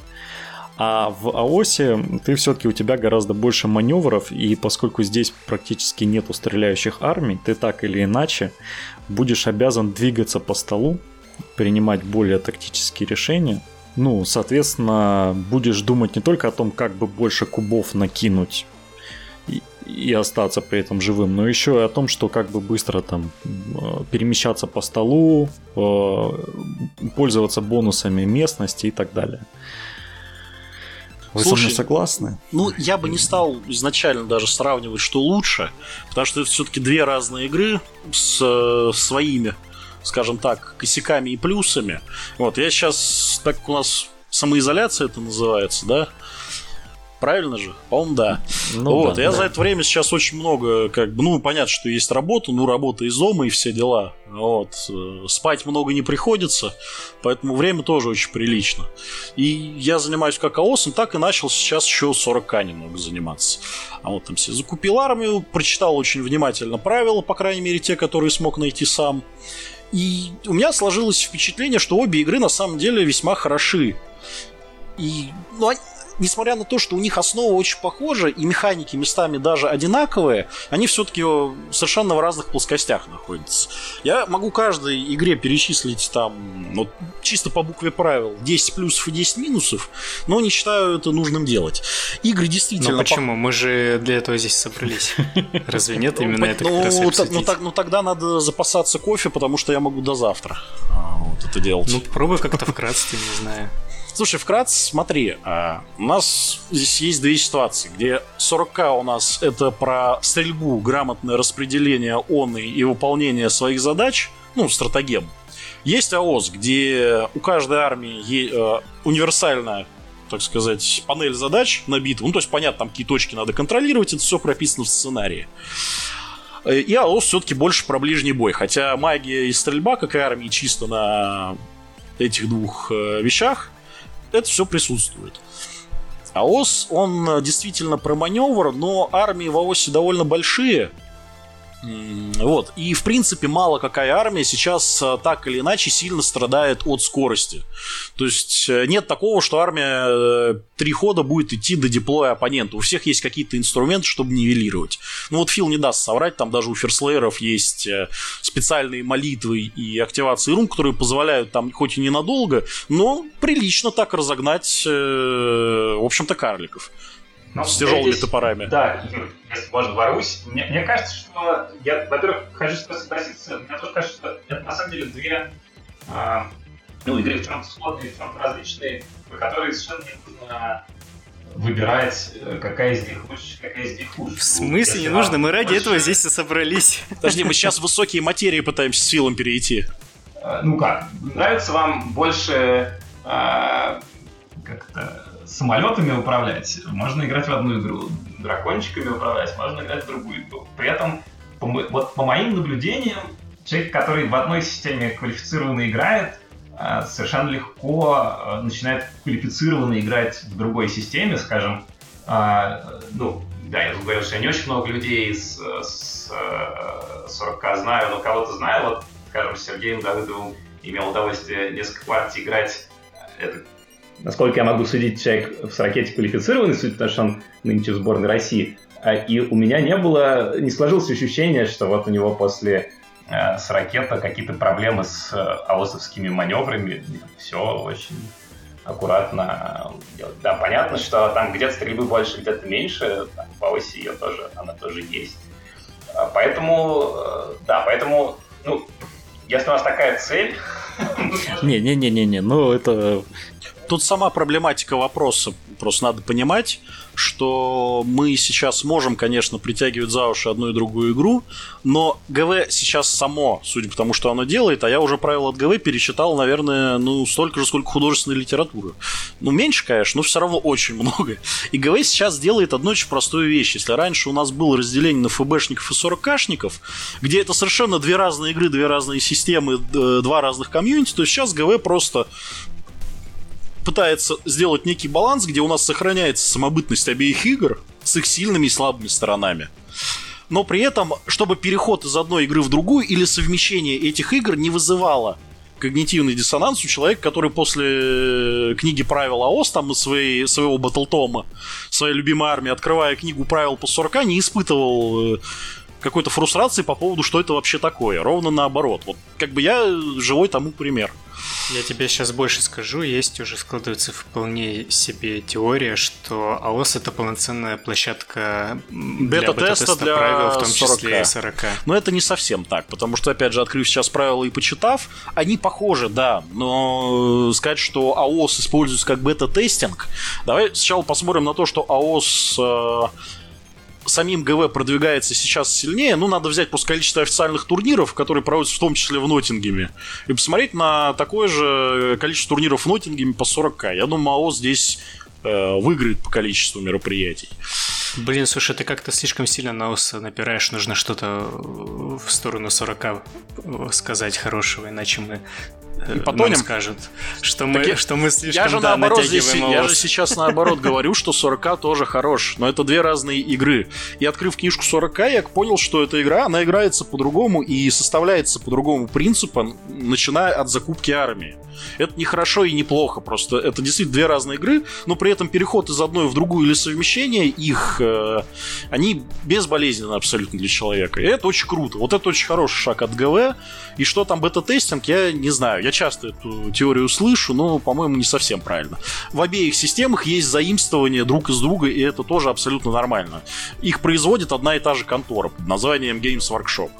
А в АОСе ты все-таки у тебя гораздо больше маневров, и поскольку здесь практически нету стреляющих армий, ты так или иначе будешь обязан двигаться по столу, принимать более тактические решения. Ну, соответственно, будешь думать не только о том, как бы больше кубов накинуть и, и остаться при этом живым, но еще и о том, что как бы быстро там э, перемещаться по столу, э, пользоваться бонусами местности и так далее. Вы Слушай, со мной согласны? Ну, я бы не стал изначально даже сравнивать, что лучше, потому что это все-таки две разные игры с э, своими скажем так, косяками и плюсами. Вот, я сейчас, так как у нас самоизоляция это называется, да, Правильно же? По-моему, да. Ну, вот, да, я да. за это время сейчас очень много, как бы, ну, понятно, что есть работа, ну, работа из дома и все дела. Вот. Э, спать много не приходится, поэтому время тоже очень прилично. И я занимаюсь как АОСом, так и начал сейчас еще 40к немного заниматься. А вот там все закупил армию, прочитал очень внимательно правила, по крайней мере, те, которые смог найти сам. И у меня сложилось впечатление, что обе игры на самом деле весьма хороши. И ну, несмотря на то, что у них основа очень похожа, и механики местами даже одинаковые, они все-таки совершенно в разных плоскостях находятся. Я могу каждой игре перечислить там, вот, чисто по букве правил, 10 плюсов и 10 минусов, но не считаю это нужным делать. Игры действительно... Но почему? Мы же для этого здесь собрались. [laughs] Разве нет ну, именно это ну, ну, ну тогда надо запасаться кофе, потому что я могу до завтра а, вот это делать. Ну пробуй как-то вкратце, не знаю. Слушай, вкратце смотри, а, у нас здесь есть две ситуации, где 40к у нас это про стрельбу, грамотное распределение он и выполнение своих задач, ну, стратегем. Есть АОС, где у каждой армии е- универсальная так сказать, панель задач набита. Ну, то есть, понятно, там какие точки надо контролировать, это все прописано в сценарии. И АОС все-таки больше про ближний бой. Хотя магия и стрельба, как и армии, чисто на этих двух э, вещах это все присутствует. АОС, он э, действительно про маневр, но армии в АОСе довольно большие. Вот. И, в принципе, мало какая армия сейчас э, так или иначе сильно страдает от скорости. То есть э, нет такого, что армия э, три хода будет идти до деплоя оппонента. У всех есть какие-то инструменты, чтобы нивелировать. Ну вот Фил не даст соврать, там даже у ферслееров есть специальные молитвы и активации рун, которые позволяют там хоть и ненадолго, но прилично так разогнать, в общем-то, карликов. Ну, с тяжелыми здесь, топорами. Да, если можно ворвусь. Мне, мне кажется, что я, во-первых, хочу согласиться, мне тоже кажется, что это на самом деле две а, ну, игры в чем-то сходные, в чем-то различные, по которые совершенно не нужно выбирать, э, какая из них лучше, какая из них хуже. В смысле ну, не нужно? Мы ради больше... этого здесь и собрались. Подожди, мы сейчас высокие материи пытаемся с Филом перейти. А, ну как, нравится вам больше а, как-то самолетами управлять, можно играть в одну игру, дракончиками управлять, можно играть в другую игру. При этом, по, вот по моим наблюдениям, человек, который в одной системе квалифицированно играет, э, совершенно легко э, начинает квалифицированно играть в другой системе, скажем, э, ну, да, я говорил, что я не очень много людей с, с 40к знаю, но кого-то знаю, вот, скажем, с Сергеем Давыдовым имел удовольствие несколько партий играть. Это насколько я могу судить, человек в ракете квалифицированный, судя по что он нынче в сборной России. А, и у меня не было, не сложилось ощущение, что вот у него после э, с ракета какие-то проблемы с э, аосовскими маневрами. Все очень аккуратно Да, понятно, что там где-то стрельбы больше, где-то меньше. Там, по оси ее тоже, она тоже есть. А, поэтому, э, да, поэтому, ну, если у нас такая цель... Не-не-не-не-не, ну это Тут сама проблематика вопроса. Просто надо понимать, что мы сейчас можем, конечно, притягивать за уши одну и другую игру, но ГВ сейчас само, судя по тому, что оно делает, а я уже правила от ГВ перечитал, наверное, ну, столько же, сколько художественной литературы. Ну, меньше, конечно, но все равно очень много. И ГВ сейчас делает одну очень простую вещь. Если раньше у нас было разделение на ФБшников и 40кашников, где это совершенно две разные игры, две разные системы, два разных комьюнити, то сейчас ГВ просто пытается сделать некий баланс, где у нас сохраняется самобытность обеих игр с их сильными и слабыми сторонами. Но при этом, чтобы переход из одной игры в другую или совмещение этих игр не вызывало когнитивный диссонанс у человека, который после книги правил АОС, там, своей, своего батлтома, своей любимой армии, открывая книгу правил по 40, не испытывал э, какой-то фрустрации по поводу, что это вообще такое. Ровно наоборот. Вот как бы я живой тому пример. Я тебе сейчас больше скажу, есть уже складывается вполне себе теория, что АОС это полноценная площадка бета-теста для, бета правил, в том 40. числе и 40. Но это не совсем так, потому что, опять же, открыв сейчас правила и почитав, они похожи, да, но сказать, что АОС используется как бета-тестинг, давай сначала посмотрим на то, что АОС э, самим ГВ продвигается сейчас сильнее, ну, надо взять просто количество официальных турниров, которые проводятся в том числе в Ноттингеме, и посмотреть на такое же количество турниров в Ноттингеме по 40к. Я думаю, АО здесь э, выиграет по количеству мероприятий. Блин, слушай, ты как-то слишком сильно на ус напираешь, нужно что-то в сторону 40 сказать хорошего, иначе мы и потонем. скажут, что мы, я, что мы слишком я же да, наоборот здесь, Я же сейчас наоборот говорю, что 40 тоже хорош, но это две разные игры. И открыв книжку 40 я понял, что эта игра, она играется по-другому и составляется по другому принципу, начиная от закупки армии. Это не хорошо и не плохо, просто это действительно две разные игры, но при этом переход из одной в другую или совмещение их, э, они безболезненны абсолютно для человека. И это очень круто. Вот это очень хороший шаг от ГВ. И что там бета-тестинг, я не знаю. Я часто эту теорию слышу, но, по-моему, не совсем правильно. В обеих системах есть заимствование друг из друга, и это тоже абсолютно нормально. Их производит одна и та же контора под названием Games Workshop.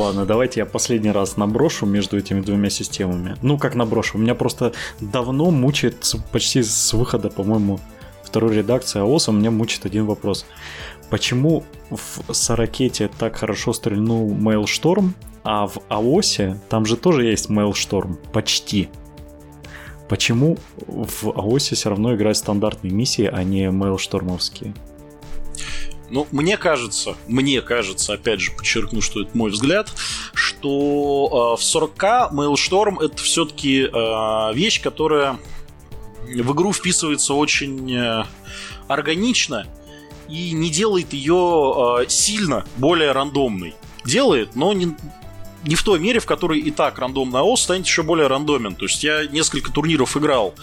Ладно, давайте я последний раз наброшу между этими двумя системами. Ну, как наброшу? Меня просто давно мучает, почти с выхода, по-моему, второй редакции АОС, у меня мучает один вопрос. Почему в Саракете так хорошо стрельнул Mailstorm, а в АОСе там же тоже есть Mailstorm? Почти. Почему в АОСе все равно играют стандартные миссии, а не Mailstormовские? Ну, мне кажется, мне кажется, опять же, подчеркну, что это мой взгляд, что э, в 40к Mailstorm это все-таки э, вещь, которая в игру вписывается очень э, органично и не делает ее э, сильно более рандомной. делает, но не, не в той мере, в которой и так рандомный АОС станет еще более рандомен. То есть я несколько турниров играл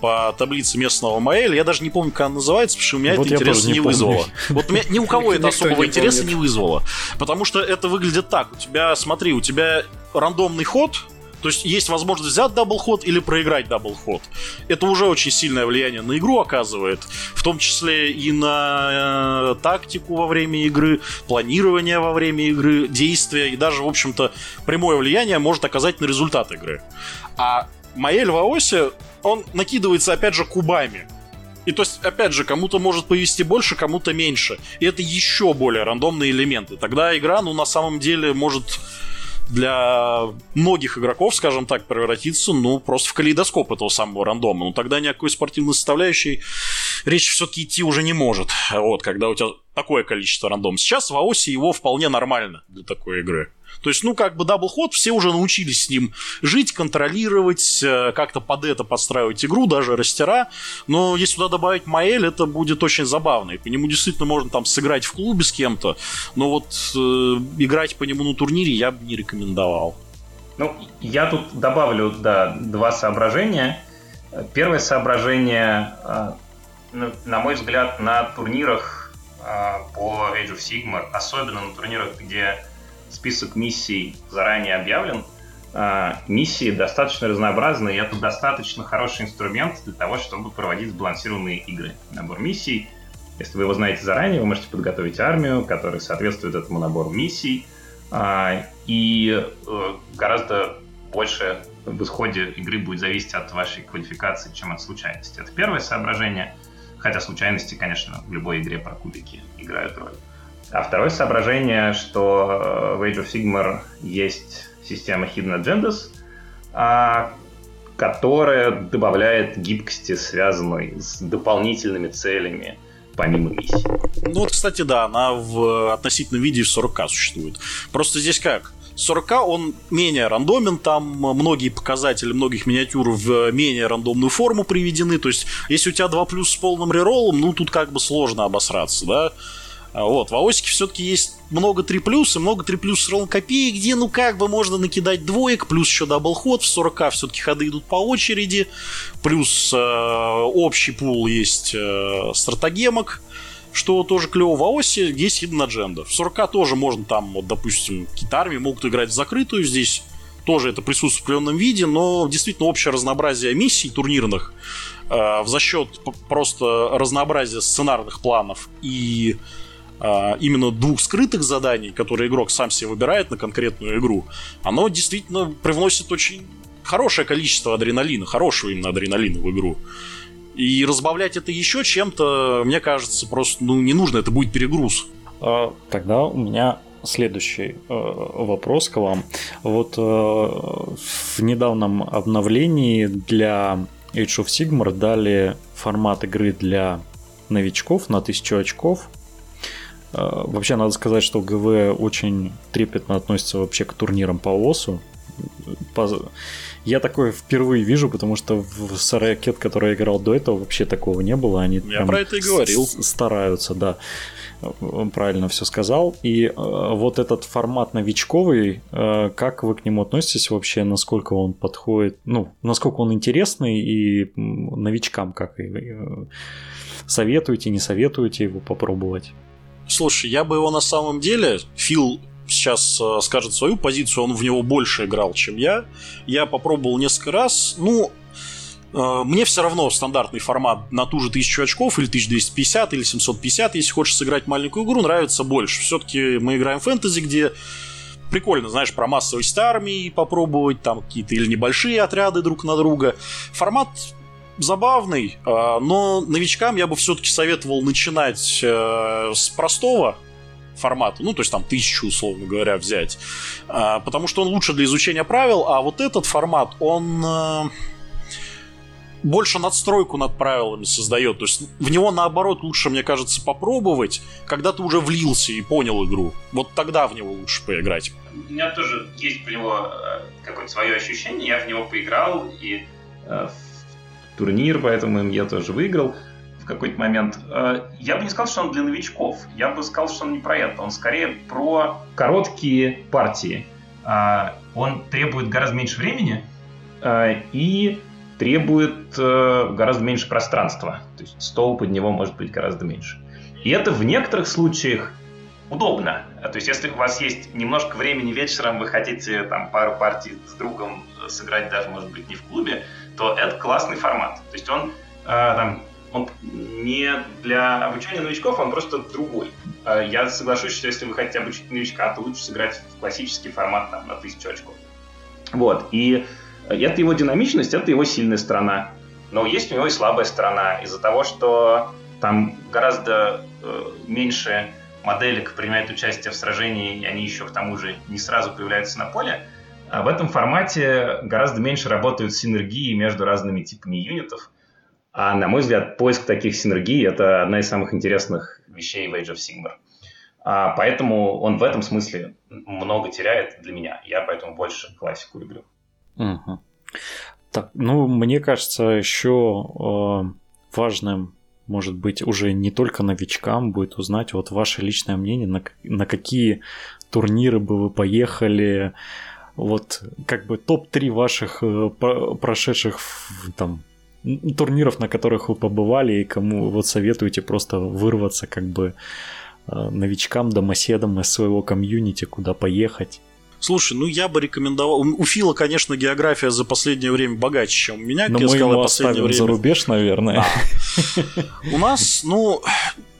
по таблице местного Маэля. Я даже не помню, как она называется, потому что у меня вот это интерес не, не вызвало. [laughs] Вот у меня, ни у кого это особого интереса не вызвало. Потому что это выглядит так. У тебя, смотри, у тебя рандомный ход, то есть есть возможность взять даблход или проиграть даблход. Это уже очень сильное влияние на игру оказывает, в том числе и на э, тактику во время игры, планирование во время игры, действия и даже, в общем-то, прямое влияние может оказать на результат игры. А Маэль в Аосе, он накидывается, опять же, кубами. И то есть, опять же, кому-то может повести больше, кому-то меньше. И это еще более рандомные элементы. Тогда игра, ну, на самом деле, может для многих игроков, скажем так, превратиться, ну, просто в калейдоскоп этого самого рандома. Ну, тогда никакой спортивной составляющей речь все-таки идти уже не может. Вот, когда у тебя такое количество рандом. Сейчас в АОСе его вполне нормально для такой игры. То есть, ну, как бы даблход, все уже научились с ним жить, контролировать, э, как-то под это подстраивать игру, даже растера. Но если туда добавить Маэль, это будет очень забавно. И по нему действительно можно там сыграть в клубе с кем-то. Но вот э, играть по нему на турнире я бы не рекомендовал. Ну, я тут добавлю, да, два соображения. Первое соображение, э, на мой взгляд, на турнирах э, по Age of Sigmar, особенно на турнирах, где список миссий заранее объявлен. А, миссии достаточно разнообразны, и это достаточно хороший инструмент для того, чтобы проводить сбалансированные игры. Набор миссий, если вы его знаете заранее, вы можете подготовить армию, которая соответствует этому набору миссий, а, и э, гораздо больше в исходе игры будет зависеть от вашей квалификации, чем от случайности. Это первое соображение, хотя случайности, конечно, в любой игре про кубики играют роль. А второе соображение, что э, в Age of Sigmar есть система Hidden Agendas, а, которая добавляет гибкости, связанной с дополнительными целями, помимо миссий. Ну вот, кстати, да, она в относительном виде в 40к существует. Просто здесь как? 40к он менее рандомен, там многие показатели многих миниатюр в менее рандомную форму приведены, то есть если у тебя 2 плюс с полным реролом, ну тут как бы сложно обосраться, да? А вот, в АОСике все-таки есть много 3 плюс и много 3 плюс с копеек, где ну как бы можно накидать двоек, плюс еще даблход, в 40 все-таки ходы идут по очереди, плюс э, общий пул есть э, стратегемок, что тоже клево в АОСе, есть Hidden Agenda. В 40 тоже можно там, вот, допустим, какие армии могут играть в закрытую, здесь тоже это присутствует в определенном виде, но действительно общее разнообразие миссий турнирных э, за счет просто разнообразия сценарных планов и именно двух скрытых заданий, которые игрок сам себе выбирает на конкретную игру, оно действительно привносит очень хорошее количество адреналина, хорошего именно адреналина в игру. И разбавлять это еще чем-то, мне кажется, просто ну, не нужно, это будет перегруз. А, тогда у меня следующий э, вопрос к вам. Вот э, в недавнем обновлении для Age of Sigmar дали формат игры для новичков на 1000 очков а, вообще, надо сказать, что ГВ очень трепетно относится вообще к турнирам по ОСу. Я такое впервые вижу, потому что в Саракет, который я играл до этого, вообще такого не было. Они я про это и говорил. Стараются, да. Он правильно все сказал. И э, вот этот формат новичковый, э, как вы к нему относитесь вообще, насколько он подходит, ну, насколько он интересный и новичкам как э, советуете, не советуете его попробовать? Слушай, я бы его на самом деле, Фил сейчас э, скажет свою позицию, он в него больше играл, чем я. Я попробовал несколько раз. Ну, э, мне все равно стандартный формат на ту же 1000 очков, или 1250, или 750, если хочешь сыграть маленькую игру, нравится больше. Все-таки мы играем в фэнтези, где прикольно, знаешь, про массовость армии попробовать, там какие-то или небольшие отряды друг на друга. Формат забавный, а, но новичкам я бы все-таки советовал начинать э, с простого формата, ну, то есть там тысячу, условно говоря, взять, а, потому что он лучше для изучения правил, а вот этот формат, он э, больше надстройку над правилами создает. То есть в него, наоборот, лучше, мне кажется, попробовать, когда ты уже влился и понял игру. Вот тогда в него лучше поиграть. У меня тоже есть про него э, какое-то свое ощущение. Я в него поиграл, и турнир, поэтому я тоже выиграл. В какой-то момент. Э, я бы не сказал, что он для новичков. Я бы сказал, что он не про это. Он скорее про короткие партии. Э, он требует гораздо меньше времени э, и требует гораздо меньше пространства. То есть стол под него может быть гораздо меньше. И это в некоторых случаях удобно. То есть, если у вас есть немножко времени вечером, вы хотите там пару партий с другом сыграть даже, может быть, не в клубе, то это классный формат. То есть он там он не для обучения новичков, он просто другой. А я соглашусь, что если вы хотите обучить новичка, то лучше сыграть в классический формат там, на тысячу очков. Вот. И это его динамичность, это его сильная сторона. Но есть у него и слабая сторона из-за того, что там гораздо э, меньше моделек принимает участие в сражении, и они еще к тому же не сразу появляются на поле. А в этом формате гораздо меньше работают синергии между разными типами юнитов. А на мой взгляд, поиск таких синергий – это одна из самых интересных вещей в Age of Sigmar. А поэтому он в этом смысле много теряет для меня. Я поэтому больше классику люблю. Угу. Так, ну, мне кажется, еще э, важным, может быть, уже не только новичкам будет узнать вот ваше личное мнение, на, на какие турниры бы вы поехали, вот как бы топ-3 ваших э, прошедших там турниров, на которых вы побывали, и кому вот советуете просто вырваться как бы э, новичкам, домоседам из своего комьюнити, куда поехать? Слушай, ну я бы рекомендовал... У Фила, конечно, география за последнее время богаче, чем у меня. Но мы сказал, ему оставим время. за рубеж, наверное. [laughs] У нас, ну,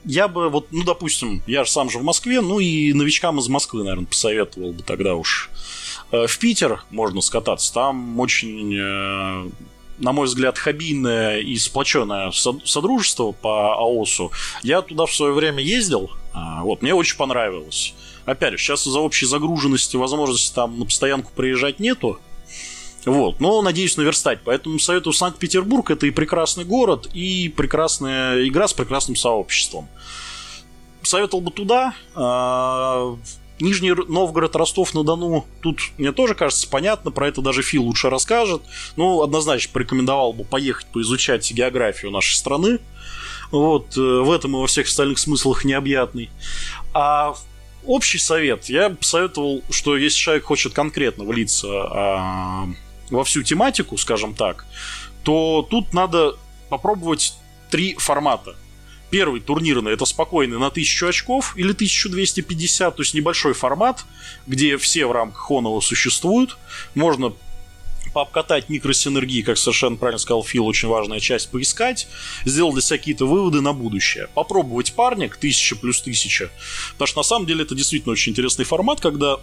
я бы вот, ну, допустим, я же сам же в Москве, ну и новичкам из Москвы, наверное, посоветовал бы тогда уж. Э, в Питер можно скататься, там очень э, на мой взгляд, хоббийное и сплоченное содружество по АОСу. Я туда в свое время ездил, а, вот, мне очень понравилось. Опять же, сейчас из-за общей загруженности возможности там на постоянку приезжать нету, вот, но надеюсь наверстать. Поэтому советую Санкт-Петербург. Это и прекрасный город, и прекрасная игра с прекрасным сообществом. Советовал бы туда. Нижний Новгород, Ростов-на-Дону, тут мне тоже кажется понятно, про это даже Фил лучше расскажет. Ну, однозначно порекомендовал бы поехать поизучать географию нашей страны. Вот, э, в этом и во всех остальных смыслах необъятный. А общий совет, я бы советовал, что если человек хочет конкретно влиться а, во всю тематику, скажем так, то тут надо попробовать три формата. Первый турнирный это спокойный на 1000 очков или 1250, то есть небольшой формат, где все в рамках Хонова существуют. Можно пообкатать микросинергии, как совершенно правильно сказал Фил, очень важная часть, поискать, сделать для себя какие-то выводы на будущее. Попробовать парник 1000 плюс 1000, потому что на самом деле это действительно очень интересный формат, когда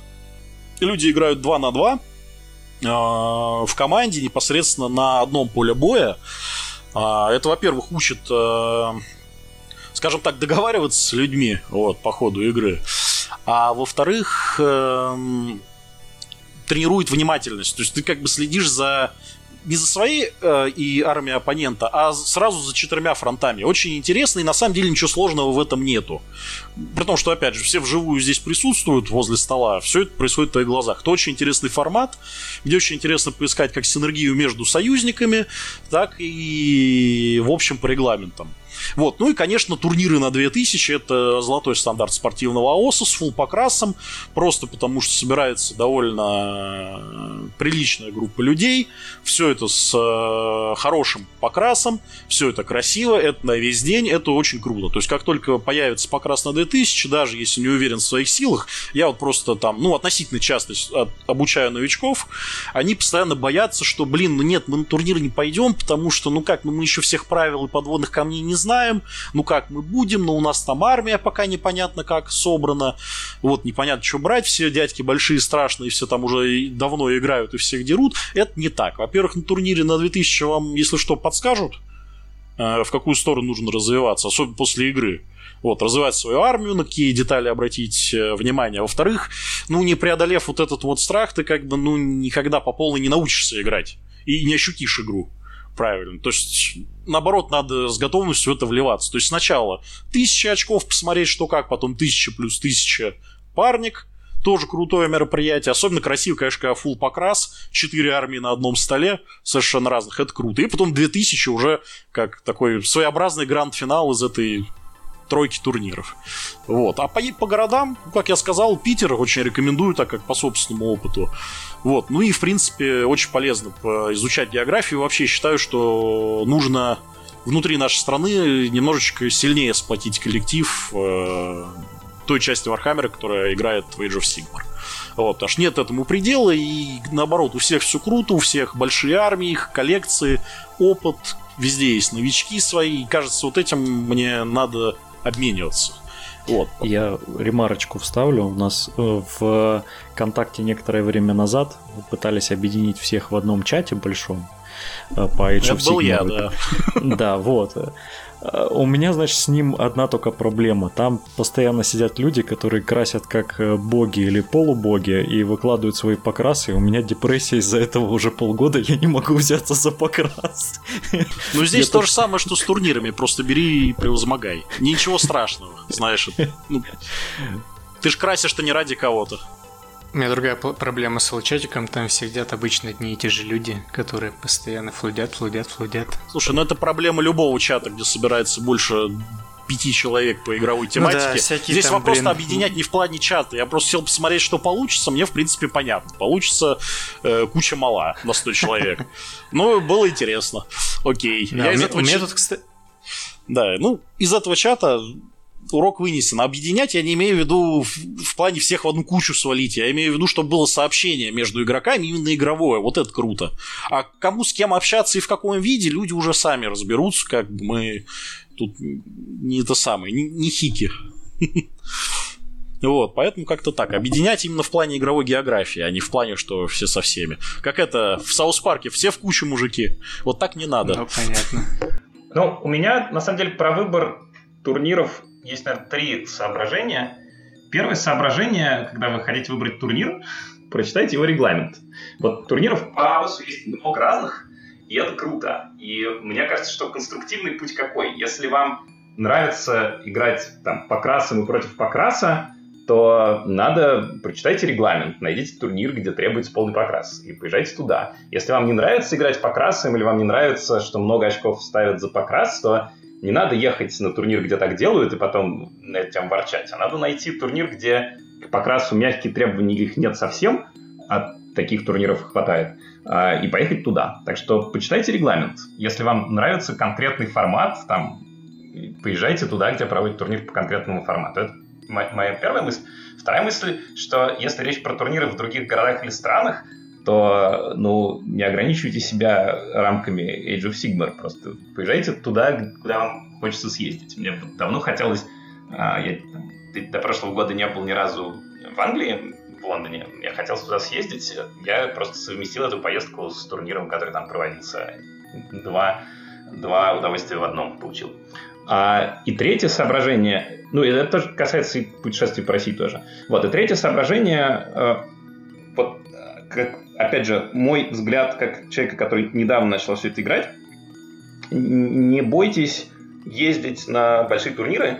люди играют 2 на 2 а, в команде непосредственно на одном поле боя. А, это, во-первых, учит э, скажем так, договариваться с людьми вот, по ходу игры. А во-вторых, эм, тренирует внимательность. То есть ты как бы следишь за не за своей э, и армией оппонента, а сразу за четырьмя фронтами. Очень интересно, и на самом деле ничего сложного в этом нету. При том, что, опять же, все вживую здесь присутствуют возле стола, все это происходит в твоих глазах. Это очень интересный формат, где очень интересно поискать как синергию между союзниками, так и, в общем, по регламентам. Вот. Ну и, конечно, турниры на 2000 это золотой стандарт спортивного АОСа с фул покрасом, просто потому что собирается довольно э, приличная группа людей, все это с э, хорошим покрасом, все это красиво, это на весь день, это очень круто. То есть, как только появится покрас на 2000, даже если не уверен в своих силах, я вот просто там, ну, относительно часто обучаю новичков, они постоянно боятся, что, блин, ну нет, мы на турнир не пойдем, потому что, ну как, ну мы еще всех правил и подводных камней не знаем, знаем, ну как мы будем, но у нас там армия пока непонятно как собрана, вот непонятно, что брать, все дядьки большие, страшные, все там уже давно играют и всех дерут. Это не так. Во-первых, на турнире на 2000 вам, если что, подскажут, э, в какую сторону нужно развиваться, особенно после игры. Вот, развивать свою армию, на какие детали обратить э, внимание. Во-вторых, ну, не преодолев вот этот вот страх, ты как бы, ну, никогда по полной не научишься играть. И не ощутишь игру правильно. То есть, наоборот, надо с готовностью в это вливаться. То есть, сначала тысяча очков посмотреть, что как, потом тысяча плюс тысяча парник, тоже крутое мероприятие. Особенно красиво, конечно, когда full покрас, 4 армии на одном столе, совершенно разных, это круто. И потом 2000 уже как такой своеобразный гранд-финал из этой тройки турниров. Вот. А по, по городам, как я сказал, Питер очень рекомендую, так как по собственному опыту. Вот. Ну и, в принципе, очень полезно изучать географию. Вообще считаю, что нужно внутри нашей страны немножечко сильнее сплотить коллектив э, той части Warhammer а, которая играет в Age of Sigmar. Вот, потому нет этому предела, и наоборот, у всех все круто, у всех большие армии, их коллекции, опыт, везде есть новички свои, и кажется, вот этим мне надо обмениваться. Вот. Я ремарочку вставлю. У нас э, в ВКонтакте некоторое время назад пытались объединить всех в одном чате большом э, по Age of был я, да. Да, вот. У меня, значит, с ним одна только проблема. Там постоянно сидят люди, которые красят как э, боги или полубоги и выкладывают свои покрасы. У меня депрессия из-за этого уже полгода, я не могу взяться за покрас. Ну, здесь то же самое, что с турнирами. Просто бери и превозмогай. Ничего страшного, знаешь. Ну, ты ж красишь-то не ради кого-то. У меня другая проблема с лучатиком, там все сидят обычно одни и те же люди, которые постоянно флудят, флудят, флудят. Слушай, ну это проблема любого чата, где собирается больше пяти человек по игровой тематике. Ну да, Здесь там, вопрос блин... объединять не в плане чата. Я просто хотел посмотреть, что получится. Мне, в принципе, понятно. Получится э, куча мала на 100 человек. [laughs] Ну, было интересно. Окей. Я из этого чата... Да, ну, из этого чата урок вынесен. Объединять я не имею в виду в, в плане всех в одну кучу свалить. Я имею в виду, чтобы было сообщение между игроками, именно игровое. Вот это круто. А кому с кем общаться и в каком виде, люди уже сами разберутся, как мы тут не это самое, не, не хики. [laughs] Вот, поэтому как-то так. Объединять именно в плане игровой географии, а не в плане, что все со всеми. Как это в Саус Парке, все в кучу мужики. Вот так не надо. Ну, понятно. Ну, у меня, на самом деле, про выбор турниров есть, наверное, три соображения. Первое соображение, когда вы хотите выбрать турнир, прочитайте его регламент. Вот турниров по Авосу есть много разных, и это круто. И мне кажется, что конструктивный путь какой? Если вам нравится играть там по красам и против покраса, то надо прочитайте регламент, найдите турнир, где требуется полный покрас, и поезжайте туда. Если вам не нравится играть по красам, или вам не нравится, что много очков ставят за покрас, то не надо ехать на турнир, где так делают, и потом на этом ворчать. А надо найти турнир, где к покрасу мягкие требования их нет совсем, а таких турниров хватает, а, и поехать туда. Так что почитайте регламент. Если вам нравится конкретный формат, там, поезжайте туда, где проводят турнир по конкретному формату. Это моя первая мысль. Вторая мысль, что если речь про турниры в других городах или странах, то ну, не ограничивайте себя рамками Age of Sigmar. Просто поезжайте туда, куда вам хочется съездить. Мне давно хотелось... А, я до прошлого года не был ни разу в Англии, в Лондоне. Я хотел туда съездить. Я просто совместил эту поездку с турниром, который там проводился. Два, два удовольствия в одном получил. А, и третье соображение, ну, это тоже касается и путешествий по России тоже. Вот, и третье соображение, э, вот, как опять же, мой взгляд как человека, который недавно начал все это играть, не бойтесь ездить на большие турниры,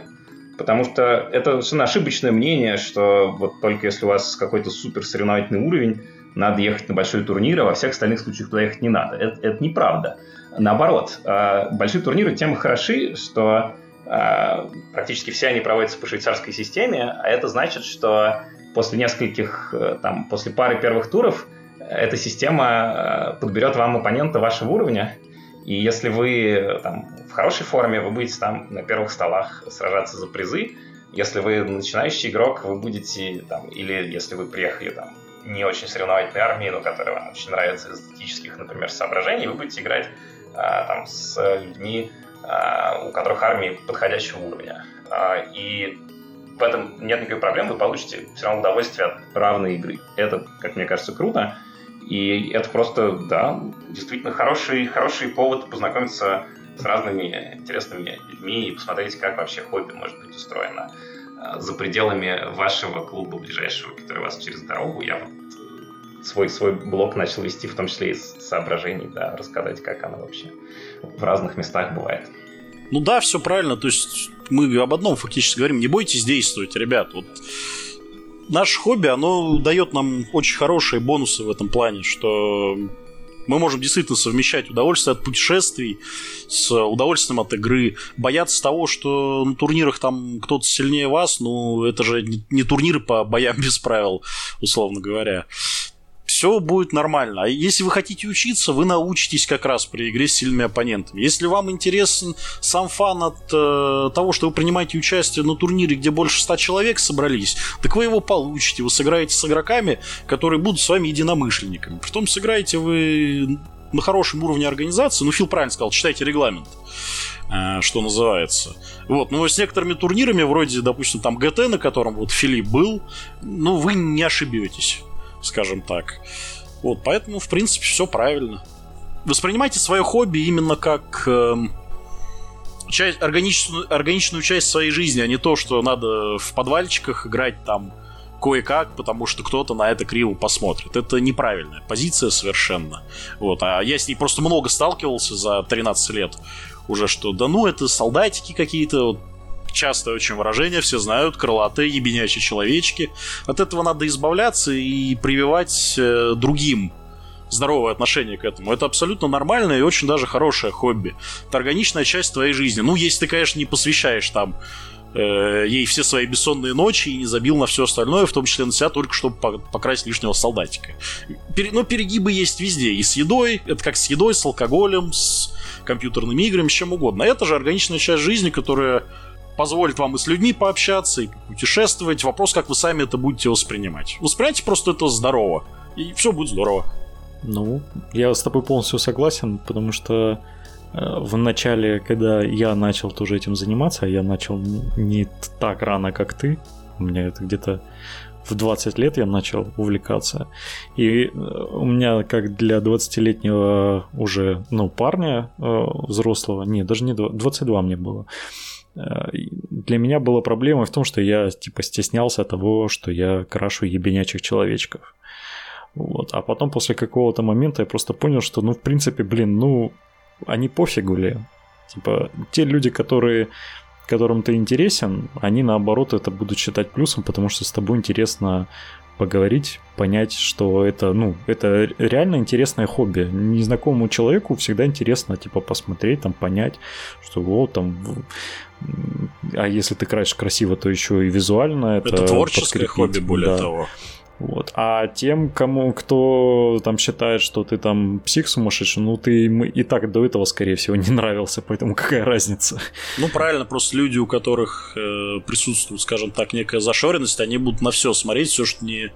потому что это совершенно ошибочное мнение, что вот только если у вас какой-то супер соревновательный уровень, надо ехать на большой турнир, а во всех остальных случаях туда ехать не надо. Это, это неправда. Наоборот, а, большие турниры тем хороши, что а, практически все они проводятся по швейцарской системе, а это значит, что после нескольких, э, там, после пары первых туров эта система э, подберет вам оппонента вашего уровня, и если вы там, в хорошей форме, вы будете там на первых столах сражаться за призы. Если вы начинающий игрок, вы будете там, или если вы приехали там не очень соревновательной армии, но которая вам очень нравится из эстетических, например, соображений, вы будете играть а, там с людьми, а, у которых армии подходящего уровня. А, и в этом нет никакой проблемы, вы получите все равно удовольствие от равной игры. Это, как мне кажется, круто. И это просто, да, действительно хороший, хороший повод познакомиться с разными интересными людьми и посмотреть, как вообще хобби может быть устроено а, за пределами вашего клуба ближайшего, который у вас через дорогу. Я вот свой, свой блог начал вести, в том числе из соображений, да, рассказать, как оно вообще в разных местах бывает. Ну да, все правильно. То есть мы об одном фактически говорим. Не бойтесь действовать, ребят. Вот наше хобби, оно дает нам очень хорошие бонусы в этом плане, что мы можем действительно совмещать удовольствие от путешествий с удовольствием от игры. Бояться того, что на турнирах там кто-то сильнее вас, ну, это же не турниры по боям [laughs] без правил, условно говоря все будет нормально. А если вы хотите учиться, вы научитесь как раз при игре с сильными оппонентами. Если вам интересен сам фан от э, того, что вы принимаете участие на турнире, где больше 100 человек собрались, так вы его получите. Вы сыграете с игроками, которые будут с вами единомышленниками. Притом сыграете вы на хорошем уровне организации. Ну, Фил правильно сказал, читайте регламент э, что называется. Вот, но с некоторыми турнирами, вроде, допустим, там ГТ, на котором вот Филипп был, ну, вы не ошибетесь скажем так. Вот, поэтому, в принципе, все правильно. Воспринимайте свое хобби именно как э, часть, органичную, органичную часть своей жизни, а не то, что надо в подвальчиках играть там кое-как, потому что кто-то на это криво посмотрит. Это неправильная позиция совершенно. Вот. А я с ней просто много сталкивался за 13 лет уже, что да ну, это солдатики какие-то, вот, частое очень выражение, все знают, крылатые ебенячие человечки. От этого надо избавляться и прививать э, другим здоровое отношение к этому. Это абсолютно нормальное и очень даже хорошее хобби. Это органичная часть твоей жизни. Ну, если ты, конечно, не посвящаешь там э, ей все свои бессонные ночи и не забил на все остальное, в том числе на себя, только чтобы покрасить лишнего солдатика. Пер, но перегибы есть везде. И с едой, это как с едой, с алкоголем, с компьютерными играми, с чем угодно. Это же органичная часть жизни, которая позволит вам и с людьми пообщаться, и путешествовать. Вопрос, как вы сами это будете воспринимать. Воспринимайте просто это здорово, и все будет здорово. Ну, я с тобой полностью согласен, потому что э, в начале, когда я начал тоже этим заниматься, я начал не так рано, как ты, у меня это где-то в 20 лет я начал увлекаться. И э, у меня, как для 20-летнего уже, ну, парня э, взрослого, не, даже не 22 мне было, для меня была проблема в том, что я типа стеснялся того, что я крашу ебенячих человечков. Вот. А потом после какого-то момента я просто понял, что, ну, в принципе, блин, ну, они пофигу ли. Типа, те люди, которые которым ты интересен, они наоборот это будут считать плюсом, потому что с тобой интересно поговорить, понять, что это, ну, это реально интересное хобби. Незнакомому человеку всегда интересно, типа, посмотреть, там, понять, что вот там а если ты красишь красиво, то еще и визуально это, это творческое хобби, более да. того. Вот. А тем, кому кто там считает, что ты там псих сумасшедший, ну ты ему и так до этого, скорее всего, не нравился, поэтому какая разница? Ну правильно, просто люди, у которых э, присутствует, скажем так, некая зашоренность, они будут на все смотреть, все, что не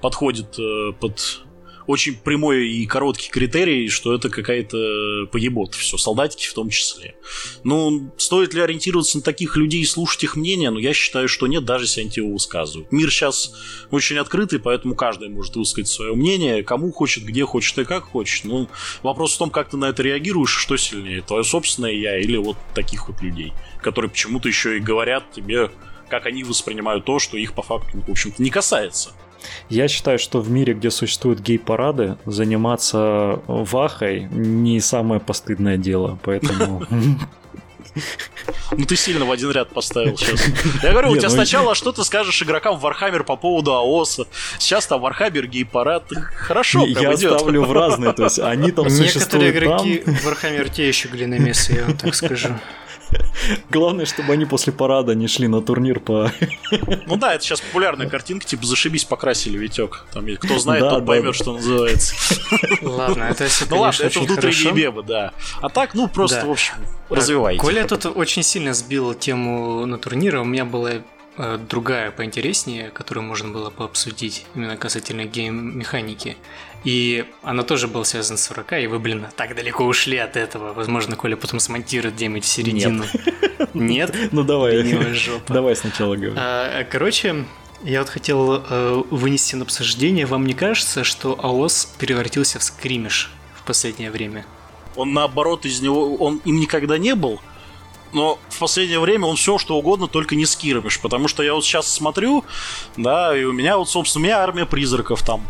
подходит э, под очень прямой и короткий критерий, что это какая-то поебота. Все, солдатики в том числе. Ну, стоит ли ориентироваться на таких людей и слушать их мнение? Ну, я считаю, что нет, даже если они его высказывают. Мир сейчас очень открытый, поэтому каждый может высказать свое мнение, кому хочет, где хочет и как хочет. Ну, вопрос в том, как ты на это реагируешь, что сильнее, твое собственное я или вот таких вот людей, которые почему-то еще и говорят тебе, как они воспринимают то, что их по факту, в общем-то, не касается. Я считаю, что в мире, где существуют гей-парады, заниматься вахой не самое постыдное дело, поэтому... [laughs] Ну ты сильно в один ряд поставил сейчас. [laughs] Я говорю, у тебя ну, сначала что ты скажешь игрокам в Warhammer по поводу АОСа, сейчас там Warhammer гей-парад. Хорошо, Я ставлю в разные, то есть они там существуют Некоторые игроки в Warhammer те еще глиномесы, я вам так скажу. Главное, чтобы они после парада не шли на турнир по... Ну да, это сейчас популярная картинка, типа зашибись, покрасили Витек. Там, кто знает, да, тот да, поймет, да. что называется. Ладно, это все, Ну ладно, это внутренние мемы, да. А так, ну просто, в общем, развивайте. Коля тут очень сильно сбил тему на турнире. У меня была э, другая поинтереснее, которую можно было пообсудить именно касательно гейм-механики. И она тоже была связана с 40, и вы, блин, так далеко ушли от этого. Возможно, Коля потом смонтирует где-нибудь в середину. Нет? Нет? [laughs] Ну давай. Давай сначала говори. А, короче, я вот хотел э, вынести на обсуждение. Вам не кажется, что АОС превратился в скримиш в последнее время? Он наоборот из него, он им никогда не был, но в последнее время он все что угодно, только не скирмиш, потому что я вот сейчас смотрю, да, и у меня вот, собственно, у меня армия призраков там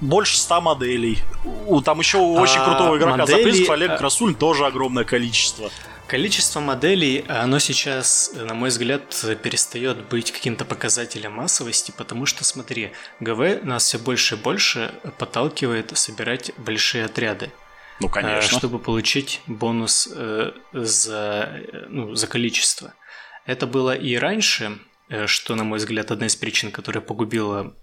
больше 100 моделей. У, там еще у очень а, крутого игрока модели... запрыгнул Олег Красуль тоже огромное количество. Количество моделей, оно сейчас, на мой взгляд, перестает быть каким-то показателем массовости, потому что, смотри, ГВ нас все больше и больше подталкивает собирать большие отряды. Ну, конечно. Чтобы получить бонус э, за, ну, за количество. Это было и раньше, э, что, на мой взгляд, одна из причин, которая погубила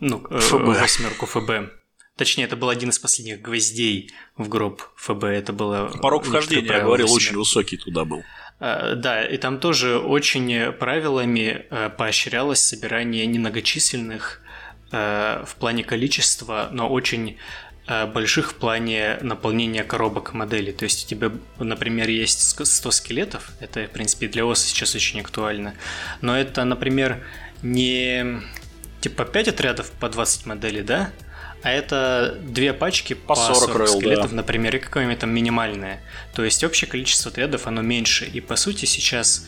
ну, э, ФБ. восьмерку ФБ. Точнее, это был один из последних гвоздей в гроб ФБ. Это было... Порог вхождения, я говорил, очень высокий туда был. А, да, и там тоже очень правилами э, поощрялось собирание немногочисленных э, в плане количества, но очень э, больших в плане наполнения коробок моделей. То есть у тебя, например, есть 100 скелетов, это, в принципе, для ОСа сейчас очень актуально, но это, например, не типа 5 отрядов по 20 моделей, да? а это две пачки по, по 40, 40 ройл, скелетов, да. например, и какое-нибудь там минимальное. То есть общее количество отрядов, оно меньше. И по сути сейчас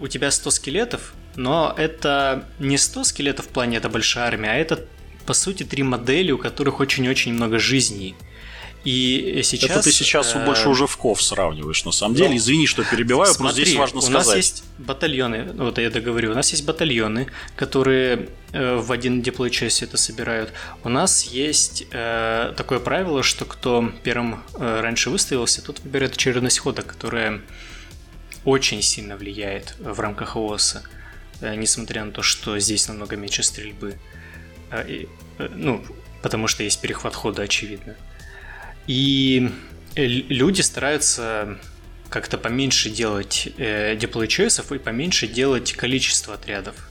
у тебя 100 скелетов, но это не 100 скелетов в плане это большая армия, а это по сути три модели, у которых очень-очень много жизней. И сейчас... Это ты сейчас э... больше уже в ков сравниваешь, на самом деле. Извини, что перебиваю, Смотри, просто здесь важно у сказать. У нас есть батальоны, вот я договорю, у нас есть батальоны, которые э, в один диплой часть это собирают. У нас есть э, такое правило, что кто первым э, раньше выставился, тот выбирает очередность хода, которая очень сильно влияет в рамках ООСа, э, несмотря на то, что здесь намного меньше стрельбы. Э, э, ну, потому что есть перехват хода, очевидно. И э, люди стараются как-то поменьше делать э, deploy choices и поменьше делать количество отрядов.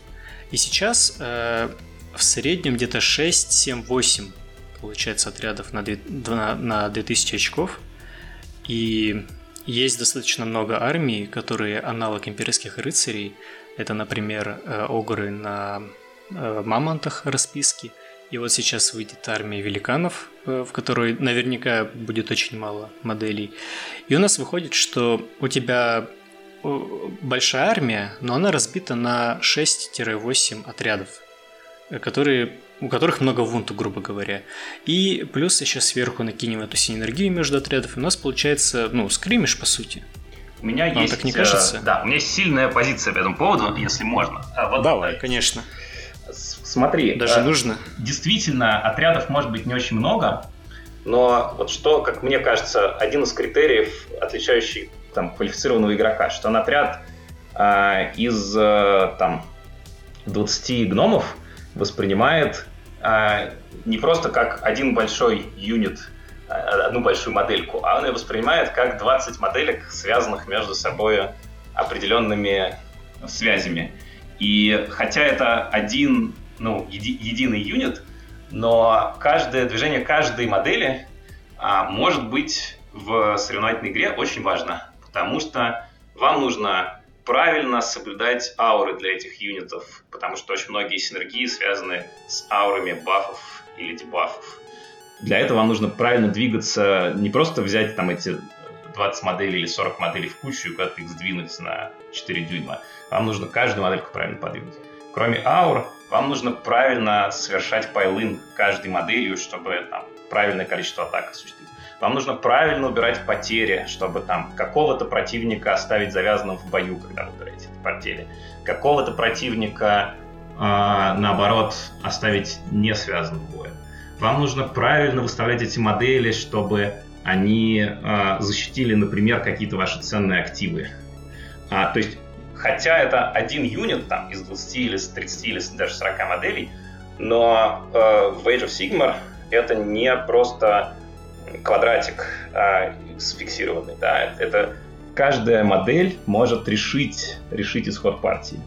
И сейчас э, в среднем где-то 6, 7, 8 получается отрядов на, 2, на, на 2000 очков. И есть достаточно много армий, которые аналог имперских рыцарей. Это, например, э, огры на э, мамонтах расписки – и вот сейчас выйдет армия великанов, э, в которой наверняка будет очень мало моделей. И у нас выходит, что у тебя э, большая армия, но она разбита на 6-8 отрядов, э, которые, у которых много вунту, грубо говоря. И плюс еще сверху накинем эту синергию между отрядов, и у нас получается, ну, скримиш по сути. У меня Вам есть... так не кажется? Да, у меня есть сильная позиция по этому поводу, если можно. А вот, Давай, конечно. Смотри, даже э, нужно. Действительно, отрядов может быть не очень много, но вот что, как мне кажется, один из критериев, отличающий там квалифицированного игрока, что на отряд э, из э, там 20 гномов воспринимает э, не просто как один большой юнит, э, одну большую модельку, а он ее воспринимает как 20 моделек, связанных между собой определенными связями. И хотя это один ну, еди, единый юнит, но каждое движение каждой модели а, может быть в соревновательной игре очень важно, потому что вам нужно правильно соблюдать ауры для этих юнитов, потому что очень многие синергии связаны с аурами бафов или дебафов. Для этого вам нужно правильно двигаться, не просто взять там эти 20 моделей или 40 моделей в кучу и куда-то их сдвинуть на 4 дюйма. Вам нужно каждую модельку правильно подвинуть. Кроме аур, вам нужно правильно совершать пайлын каждой моделью, чтобы там, правильное количество атак осуществить. Вам нужно правильно убирать потери, чтобы там какого-то противника оставить завязанным в бою, когда вы убираете эти потери. Какого-то противника, э, наоборот, оставить не связанным боем. Вам нужно правильно выставлять эти модели, чтобы они э, защитили, например, какие-то ваши ценные активы. А, то есть Хотя это один юнит там из 20 или 30 или даже 40 моделей, но э, в Age of Sigmar это не просто квадратик э, сфиксированный. Да? Это каждая модель может решить, решить исход партии.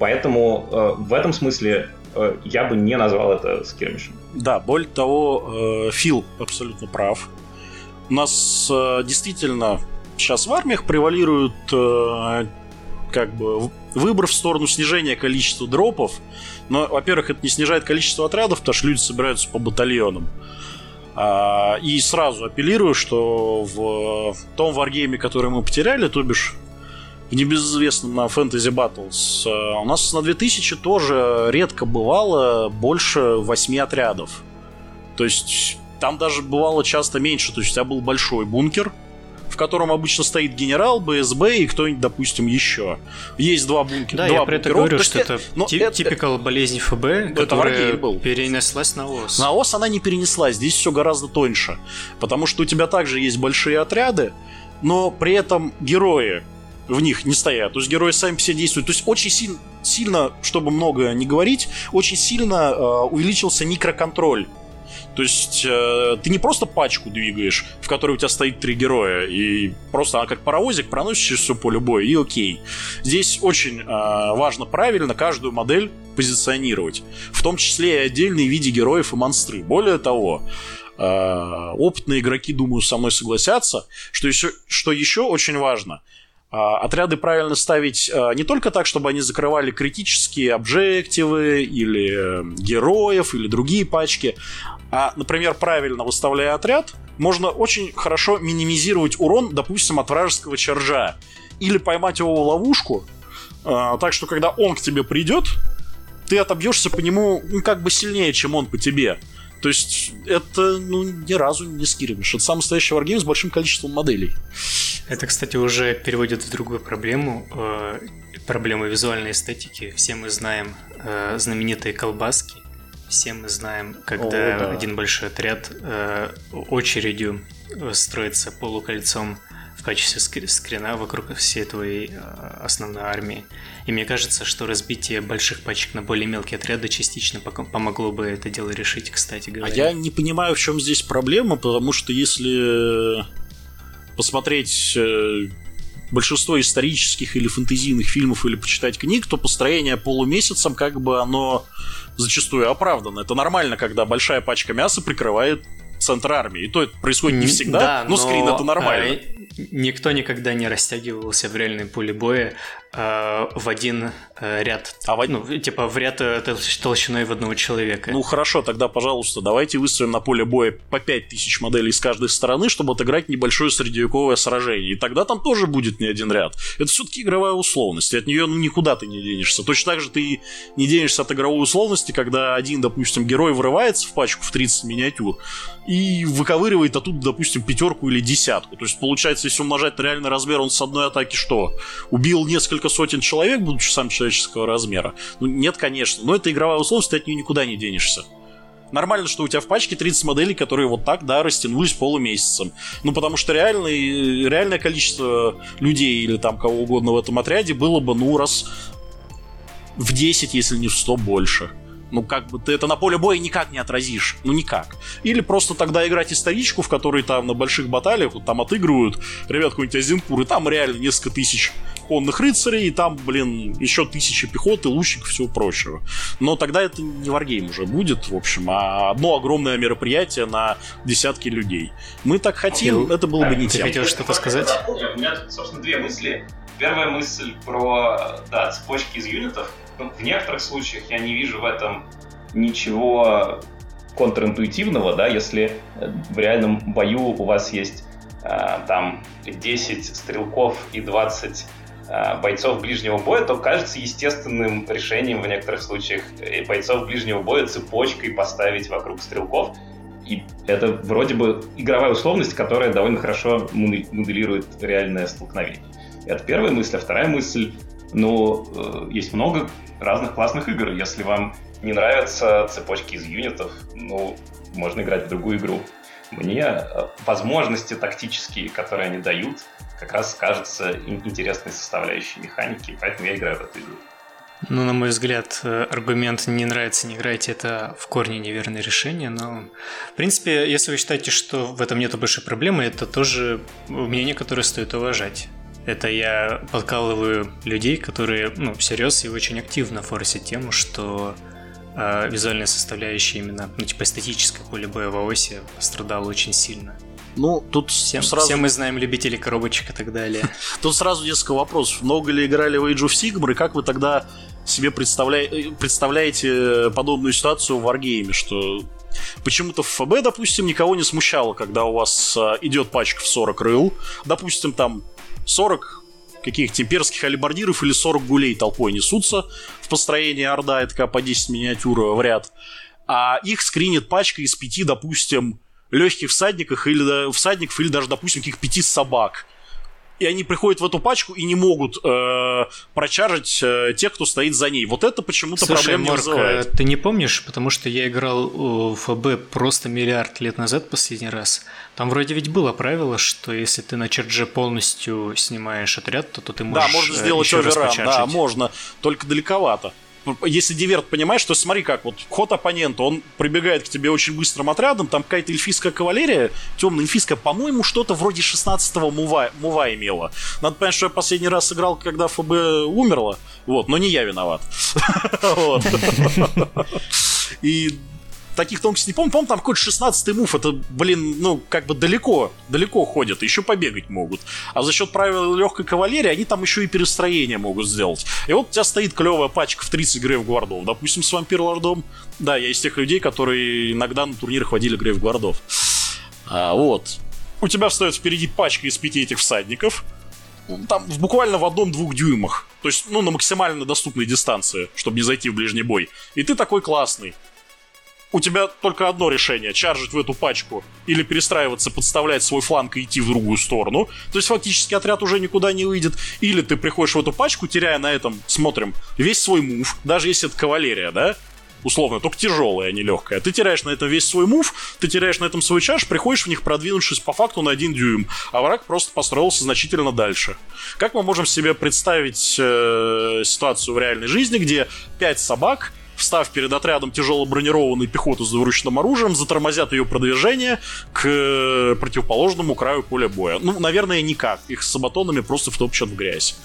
Поэтому э, в этом смысле э, я бы не назвал это скирмишем. Да, более того, э, Фил абсолютно прав. У нас э, действительно сейчас в армиях превалируют э, как бы выбор в сторону снижения количества дропов. Но, во-первых, это не снижает количество отрядов, потому что люди собираются по батальонам. А, и сразу апеллирую, что в том варгейме, который мы потеряли, то бишь в небезызвестном на Fantasy Battles, у нас на 2000 тоже редко бывало больше 8 отрядов. То есть там даже бывало часто меньше. То есть у тебя был большой бункер, в котором обычно стоит генерал, БСБ и кто-нибудь, допустим, еще. Есть два бункера. Да, два я про это говорю, что это, но тип, это типикал болезнь ФБ, которая был. перенеслась на ОС. На ОС она не перенеслась, здесь все гораздо тоньше. Потому что у тебя также есть большие отряды, но при этом герои в них не стоят. То есть герои сами все действуют. То есть очень сильно, сильно чтобы много не говорить, очень сильно э, увеличился микроконтроль то есть э, ты не просто пачку двигаешь, в которой у тебя стоит три героя, и просто она как паровозик проносишь через все поле боя, и окей. Здесь очень э, важно правильно каждую модель позиционировать. В том числе и отдельные виды героев и монстры. Более того, э, опытные игроки, думаю, со мной согласятся, что еще, что еще очень важно – а, отряды правильно ставить а, не только так, чтобы они закрывали критические объективы или э, героев или другие пачки, а, например, правильно выставляя отряд, можно очень хорошо минимизировать урон, допустим, от вражеского чаржа. Или поймать его в ловушку, а, так что когда он к тебе придет, ты отобьешься по нему ну, как бы сильнее, чем он по тебе. То есть это ну, ни разу не скиримиш. Это самый настоящий варгейм с большим количеством моделей. Это, кстати, уже переводит в другую проблему. Э, проблему визуальной эстетики. Все мы знаем э, знаменитые колбаски. Все мы знаем, когда О, да. один большой отряд э, очередью строится полукольцом в качестве скрина вокруг всей твоей основной армии. И мне кажется, что разбитие больших пачек на более мелкие отряды частично помогло бы это дело решить, кстати говоря. А я не понимаю, в чем здесь проблема, потому что если посмотреть э, большинство исторических или фэнтезийных фильмов или почитать книг, то построение полумесяцем как бы оно зачастую оправдано. Это нормально, когда большая пачка мяса прикрывает центр армии. И то это происходит не всегда, да, но, но скрин это нормально. А, никто никогда не растягивался в реальном поле боя в один э, ряд. А в... Ну, типа в ряд э, толщиной в одного человека. Ну хорошо, тогда, пожалуйста, давайте выстроим на поле боя по 5000 моделей с каждой стороны, чтобы отыграть небольшое средневековое сражение. И тогда там тоже будет не один ряд. Это все-таки игровая условность, и от нее ну, никуда ты не денешься. Точно так же ты не денешься от игровой условности, когда один, допустим, герой врывается в пачку в 30 миниатюр и выковыривает оттуда, допустим, пятерку или десятку. То есть, получается, если умножать на реальный размер, он с одной атаки что? Убил несколько несколько сотен человек, будучи сам человеческого размера? Ну, нет, конечно. Но это игровая условность, ты от нее никуда не денешься. Нормально, что у тебя в пачке 30 моделей, которые вот так, да, растянулись полумесяцем. Ну, потому что реальный, реальное количество людей или там кого угодно в этом отряде было бы, ну, раз в 10, если не в 100 больше. Ну, как бы ты это на поле боя никак не отразишь. Ну, никак. Или просто тогда играть историчку, в которой там на больших баталиях вот, там отыгрывают ребят какой-нибудь Азенпур, и там реально несколько тысяч конных рыцарей, и там, блин, еще тысячи пехоты, лучников и всего прочего. Но тогда это не варгейм уже будет, в общем, а одно огромное мероприятие на десятки людей. Мы так хотим, это было бы не Ты хотел что-то сказать? У меня тут, собственно, две мысли. Первая мысль про да, цепочки из юнитов. В некоторых случаях я не вижу в этом ничего контринтуитивного, да, если в реальном бою у вас есть э, там 10 стрелков и 20 э, бойцов ближнего боя, то кажется естественным решением в некоторых случаях бойцов ближнего боя цепочкой поставить вокруг стрелков. И это вроде бы игровая условность, которая довольно хорошо моделирует реальное столкновение. Это первая мысль. А вторая мысль, ну, э, есть много разных классных игр. Если вам не нравятся цепочки из юнитов, ну, можно играть в другую игру. Мне э, возможности тактические, которые они дают, как раз кажутся интересной составляющей механики, поэтому я играю в эту игру. Ну, на мой взгляд, э, аргумент «не нравится, не играйте» — это в корне неверное решение, но, в принципе, если вы считаете, что в этом нет большой проблемы, это тоже мнение, которое стоит уважать. Это я подкалываю людей, которые, ну, всерьез и очень активно форсят тему, что э, визуальная составляющая именно, ну, типа эстетическая поле боя в оси пострадала очень сильно. Ну, тут всем, сразу... все мы знаем любителей коробочек и так далее. [laughs] Тут сразу несколько вопросов. Много ли играли в Age of Sigmar, и как вы тогда себе представля... представляете подобную ситуацию в Wargame, что Почему-то в ФБ, допустим, никого не смущало, когда у вас э, идет пачка в 40 рыл, допустим, там 40 каких-то имперских алибардиров или 40 гулей толпой несутся в построении Орда, это по 10 миниатюр в ряд. а их скринит пачка из пяти, допустим, легких всадников или всадников, или даже, допустим, каких пяти собак и они приходят в эту пачку и не могут э, прочаржить э, тех, кто стоит за ней. Вот это почему-то проблем Марк, не вызывает. а ты не помнишь, потому что я играл в ФБ просто миллиард лет назад последний раз. Там вроде ведь было правило, что если ты на чердже полностью снимаешь отряд, то, то ты можешь Да, можно э, сделать еще раз оверран, да, почаржить. можно, только далековато. Если диверт понимаешь, то смотри как, вот ход оппонента, он прибегает к тебе очень быстрым отрядом, там какая-то эльфийская кавалерия, темная эльфийская, по-моему, что-то вроде 16-го мува, мува имела. Надо понять, что я последний раз играл, когда ФБ умерла, вот, но не я виноват. [laughs] [laughs] И таких тонкостей не помню. Помню, там какой-то 16-й мув. Это, блин, ну, как бы далеко, далеко ходят. Еще побегать могут. А за счет правил легкой кавалерии они там еще и перестроение могут сделать. И вот у тебя стоит клевая пачка в 30 грейв гвардов. Допустим, с вампир лордом. Да, я из тех людей, которые иногда на турнирах водили грейв гвардов. А, вот. У тебя встает впереди пачка из пяти этих всадников. Там буквально в одном-двух дюймах. То есть, ну, на максимально доступной дистанции, чтобы не зайти в ближний бой. И ты такой классный у тебя только одно решение, чаржить в эту пачку или перестраиваться, подставлять свой фланг и идти в другую сторону. То есть фактически отряд уже никуда не выйдет. Или ты приходишь в эту пачку, теряя на этом, смотрим, весь свой мув, даже если это кавалерия, да, условно, только тяжелая, а не легкая. Ты теряешь на этом весь свой мув, ты теряешь на этом свой чаш, приходишь в них, продвинувшись по факту на один дюйм, а враг просто построился значительно дальше. Как мы можем себе представить э, ситуацию в реальной жизни, где пять собак встав перед отрядом тяжело бронированной пехоты с двуручным оружием, затормозят ее продвижение к э, противоположному краю поля боя. Ну, наверное, никак. Их с сабатонами просто втопчат в грязь.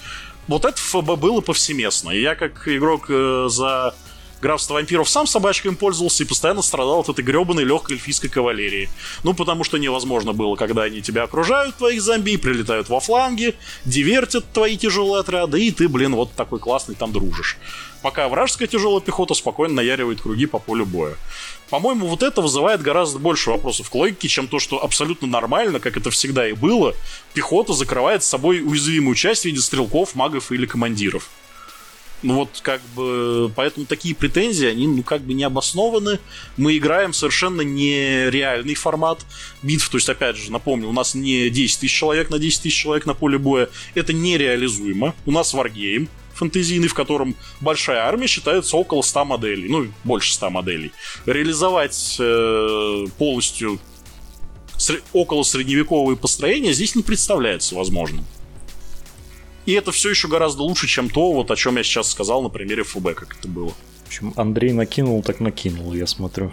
Вот это ФБ было повсеместно. Я, как игрок э, за графство вампиров сам собачками пользовался и постоянно страдал от этой гребаной легкой эльфийской кавалерии. Ну, потому что невозможно было, когда они тебя окружают, твоих зомби, прилетают во фланги, дивертят твои тяжелые отряды, и ты, блин, вот такой классный там дружишь пока вражеская тяжелая пехота спокойно наяривает круги по полю боя. По-моему, вот это вызывает гораздо больше вопросов к логике, чем то, что абсолютно нормально, как это всегда и было, пехота закрывает с собой уязвимую часть в виде стрелков, магов или командиров. Ну вот, как бы, поэтому такие претензии, они, ну, как бы не обоснованы. Мы играем совершенно нереальный формат битв. То есть, опять же, напомню, у нас не 10 тысяч человек на 10 тысяч человек на поле боя. Это нереализуемо. У нас варгейм фэнтезийный, в котором большая армия считается около 100 моделей, ну, больше 100 моделей. Реализовать э, полностью сре- около средневековые построения здесь не представляется возможным. И это все еще гораздо лучше, чем то, вот о чем я сейчас сказал на примере ФБ, как это было. В общем, Андрей накинул, так накинул, я смотрю.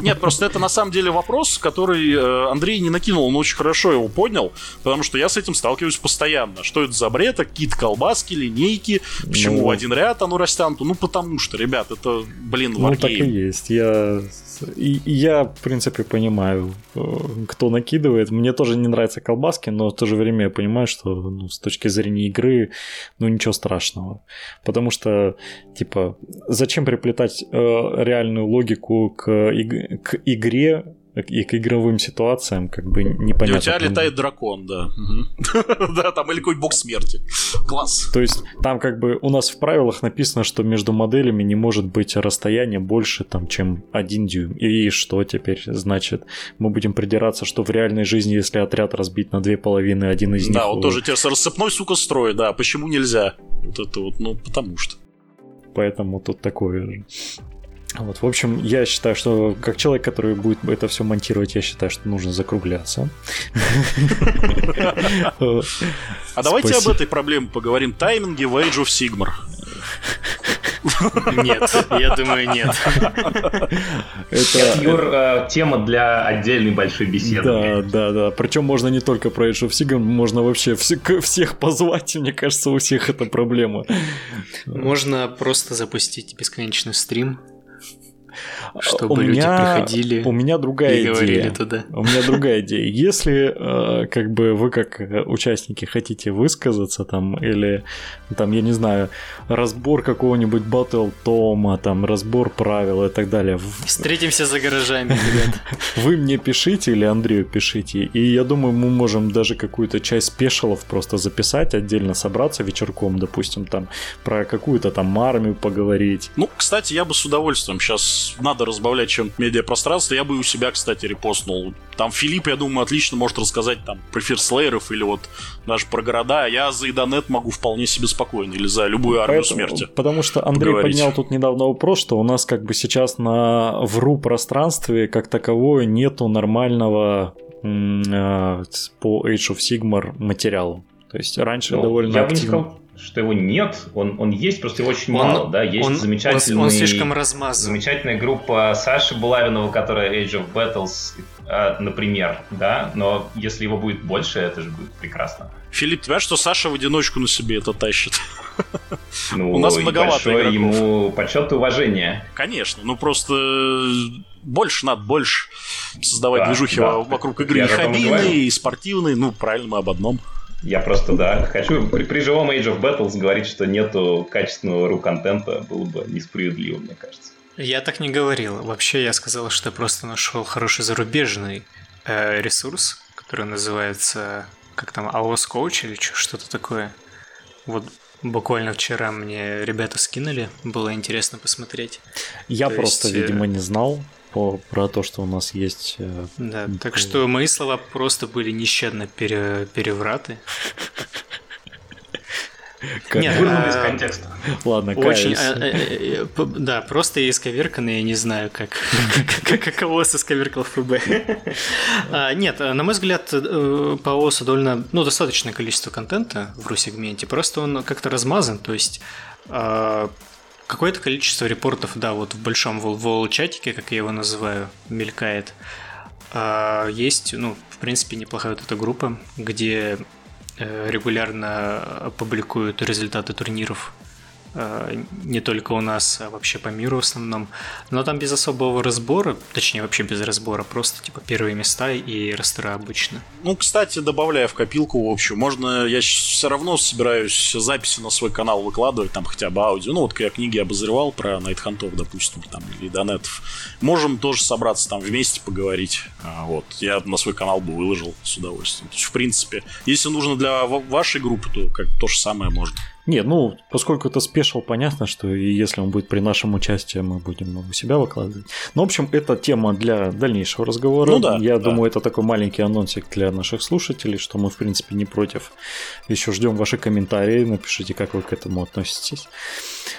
Нет, просто это на самом деле вопрос, который э, Андрей не накинул, он очень хорошо его поднял, потому что я с этим сталкиваюсь постоянно. Что это за бред? Какие-то колбаски, линейки, почему Ну. один ряд оно растянуто? Ну, потому что, ребят, это, блин, Ну, так и варгейм. есть. Я, и, я, в принципе, понимаю, э, кто накидывает. Мне тоже не нравятся колбаски, но в то же время я понимаю, что ну, с точки зрения игры, ну, ничего страшного. Потому что, типа, зачем приплетать э, реальную логику к, иг- к игре и к игровым ситуациям, как бы И непонятно. у тебя летает дракон, да. [laughs] Да, там или какой бог смерти. Класс. То есть там как бы у нас в правилах написано, что между моделями не может быть расстояние больше, там, чем один дюйм. И что теперь значит? Мы будем придираться, что в реальной жизни, если отряд разбить на две половины, один из них... Да, вот тоже тебе рассыпной, сука, строй, да. Почему нельзя? Вот это вот, ну, потому что. Поэтому тут такое же. Вот, в общем, я считаю, что как человек, который будет это все монтировать, я считаю, что нужно закругляться. А давайте об этой проблеме поговорим. Тайминги в Age of Sigmar. Нет, я думаю, нет. Это... Юр, э, тема для отдельной большой беседы. Да, да, да. Причем можно не только про Age of Sigmar, можно вообще всех позвать. Мне кажется, у всех это проблема. Можно просто запустить бесконечный стрим, чтобы У люди меня- приходили У меня другая и идея. туда. У меня другая идея. Если э, как бы вы как участники хотите высказаться там или там я не знаю разбор какого-нибудь батл тома, там разбор правил и так далее, Встретимся за гаражами, ребят. [laughs] вы мне пишите или Андрею пишите, и я думаю мы можем даже какую-то часть спешалов просто записать отдельно, собраться вечерком, допустим, там про какую-то там армию поговорить. Ну, кстати, я бы с удовольствием сейчас... Надо разбавлять чем-то медиапространство, я бы у себя, кстати, репостнул. Там Филипп, я думаю, отлично может рассказать там про фирслейеров или вот даже про города. Я за Идонет могу вполне себе спокойно или за любую армию Поэтому- смерти. Потому что Андрей поговорить. поднял тут недавно вопрос, что у нас как бы сейчас на вру пространстве как таковое нету нормального э, по Age of Sigmar материала. То есть раньше Ну, довольно я бы не активно. сказал, что его нет, он, он есть, просто его очень Он- мало, да, есть он, замечательный... он, он слишком размазан. Замечательная группа Саши Булавинова, которая Age of Battles, э, например, да, но если его будет больше, это же будет прекрасно. Филипп, ты понимаешь, что Саша в одиночку на себе это тащит? Ну, У нас многовато большое игроков. ему почет и уважение. Конечно, ну просто э, больше надо, больше создавать Да, движухи да. во- вокруг игры. Я И хоббийные, и спортивные, ну правильно, мы об одном. Я просто, да, хочу при, при живом Age of Battles говорить, что нету качественного ру-контента, было бы несправедливо, мне кажется. Я так не говорил. Вообще я сказал, что я просто нашел хороший зарубежный э, ресурс, который называется как там AOS Coach или что-то такое. Вот буквально вчера мне ребята скинули, было интересно посмотреть. Я То просто, есть, э, видимо, не знал по- про то, что у нас есть. э, Да, так что мои слова просто были нещадно пере- перевраты. Нет, Вырвано из а, контекста. Ладно, Очень, каюсь. э, э, да, просто исковерканный, я не знаю, как, [laughs] как, как ООС исковеркал ФБ. А, Нет, э, на мой взгляд, по ООСу довольно, ну, достаточное количество контента в ру-сегменте, просто он как-то размазан, то есть а, какое-то количество репортов, да, вот в большом вол-чатике, как я его называю, мелькает. А, Есть, ну, в принципе, неплохая вот эта группа, где э, регулярно публикуют результаты турниров э, не только у нас, а вообще по миру в основном. Но там без особого разбора, точнее вообще без разбора, просто типа первые места и ростера обычно. Ну, кстати, добавляя в копилку, в общем, можно, я все равно собираюсь записи на свой канал выкладывать, там хотя бы аудио. Ну, вот я книги обозревал про найтхантов, допустим, там, или донетов. Можем тоже собраться там вместе поговорить. А, Вот, я на свой канал бы выложил с удовольствием. То есть, в принципе, если нужно для ва- вашей группы, то как то же самое можно. Нет, ну, поскольку это спешл, понятно, что и если он будет при нашем участии, мы будем у себя выкладывать. Ну, в общем, это тема для дальнейшего разговора. Ну да, Я да. думаю, это такой маленький анонсик для наших слушателей, что мы, в принципе, не против. Еще ждем ваши комментарии, напишите, как вы к этому относитесь.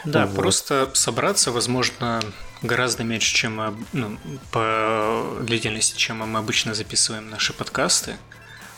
Да, Вот. просто собраться, возможно, гораздо меньше, чем ну, по длительности, чем мы обычно записываем наши подкасты.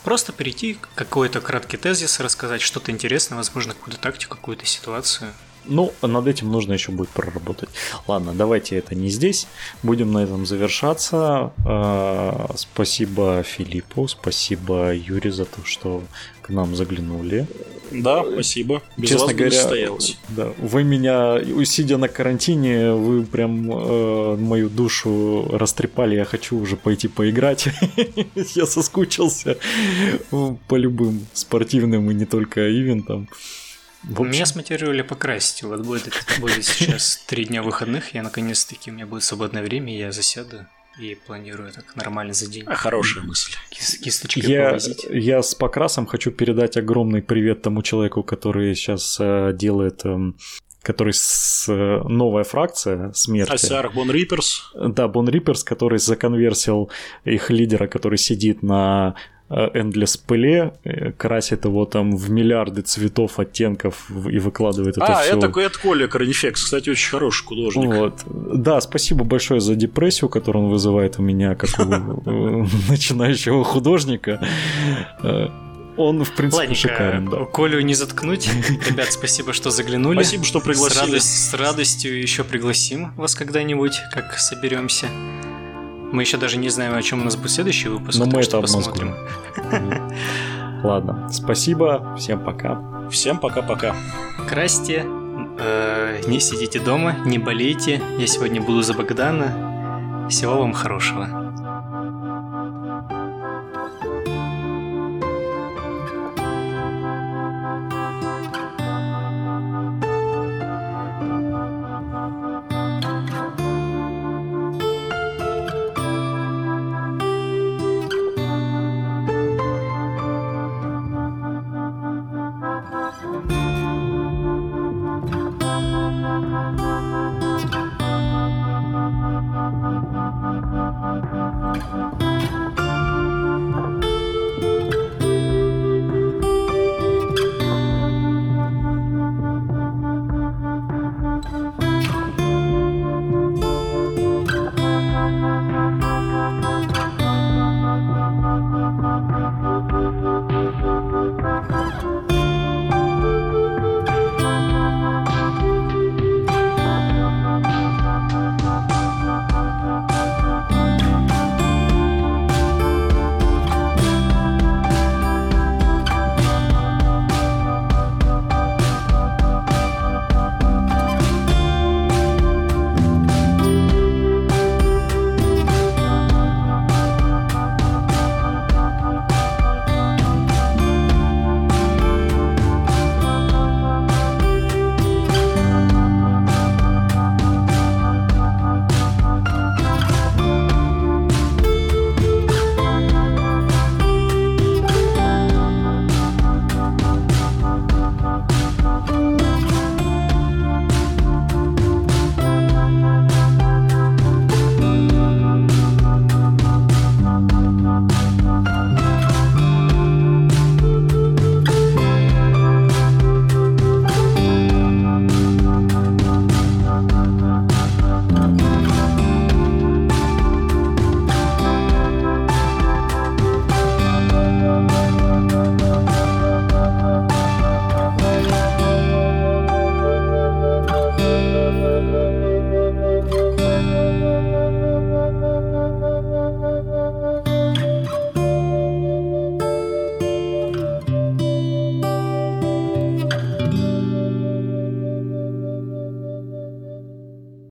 Просто перейти, какой-то краткий тезис, рассказать что-то интересное, возможно, какую-то тактику, какую-то ситуацию. Ну, над этим нужно еще будет проработать. Ладно, давайте это не здесь. Будем на этом завершаться. Э, Спасибо Филиппу, спасибо Юре за то, что к нам заглянули. Да, спасибо. Без Честно вас бы не говоря, состоялось. да, вы меня, сидя на карантине, вы прям э, мою душу растрепали. Я хочу уже пойти поиграть. [laughs] Я соскучился по любым спортивным и не только ивентам. Общем, Меня смотивировали покрасить. Вот будет, будет сейчас три дня выходных, я наконец-таки, у меня будет свободное время, и я засяду и планирую так нормально за день А, хорошая мысль. кис- кисточки Я, повозить. я с покрасом хочу передать огромный привет тому человеку, который сейчас э, делает, эм, который с э, новая фракция смерти. Асиар Бон Риперс. Да, Бон Риперс, который законверсил их лидера, который сидит на э, Endless пыле, э, красит его там в миллиарды цветов, оттенков и выкладывает это а, все. это, это Коля Корнифекс, кстати, очень хороший художник. Вот. Да, спасибо большое за депрессию, которую он вызывает у меня, как у [laughs] э, начинающего художника. Э, Он, в принципе, Ладненько, шикарен, да. Колю не заткнуть. [laughs] Ребят, спасибо, что заглянули. Спасибо, что С, пригласили. радость- с радостью еще пригласим вас когда-нибудь, как соберемся. Мы еще даже не знаем, о чем у нас будет следующий выпуск. Но мы это посмотрим. [laughs] Ладно, спасибо, всем пока. Всем пока-пока. Красьте, э, не сидите дома, не болейте. Я сегодня буду за Богдана. Всего вам хорошего.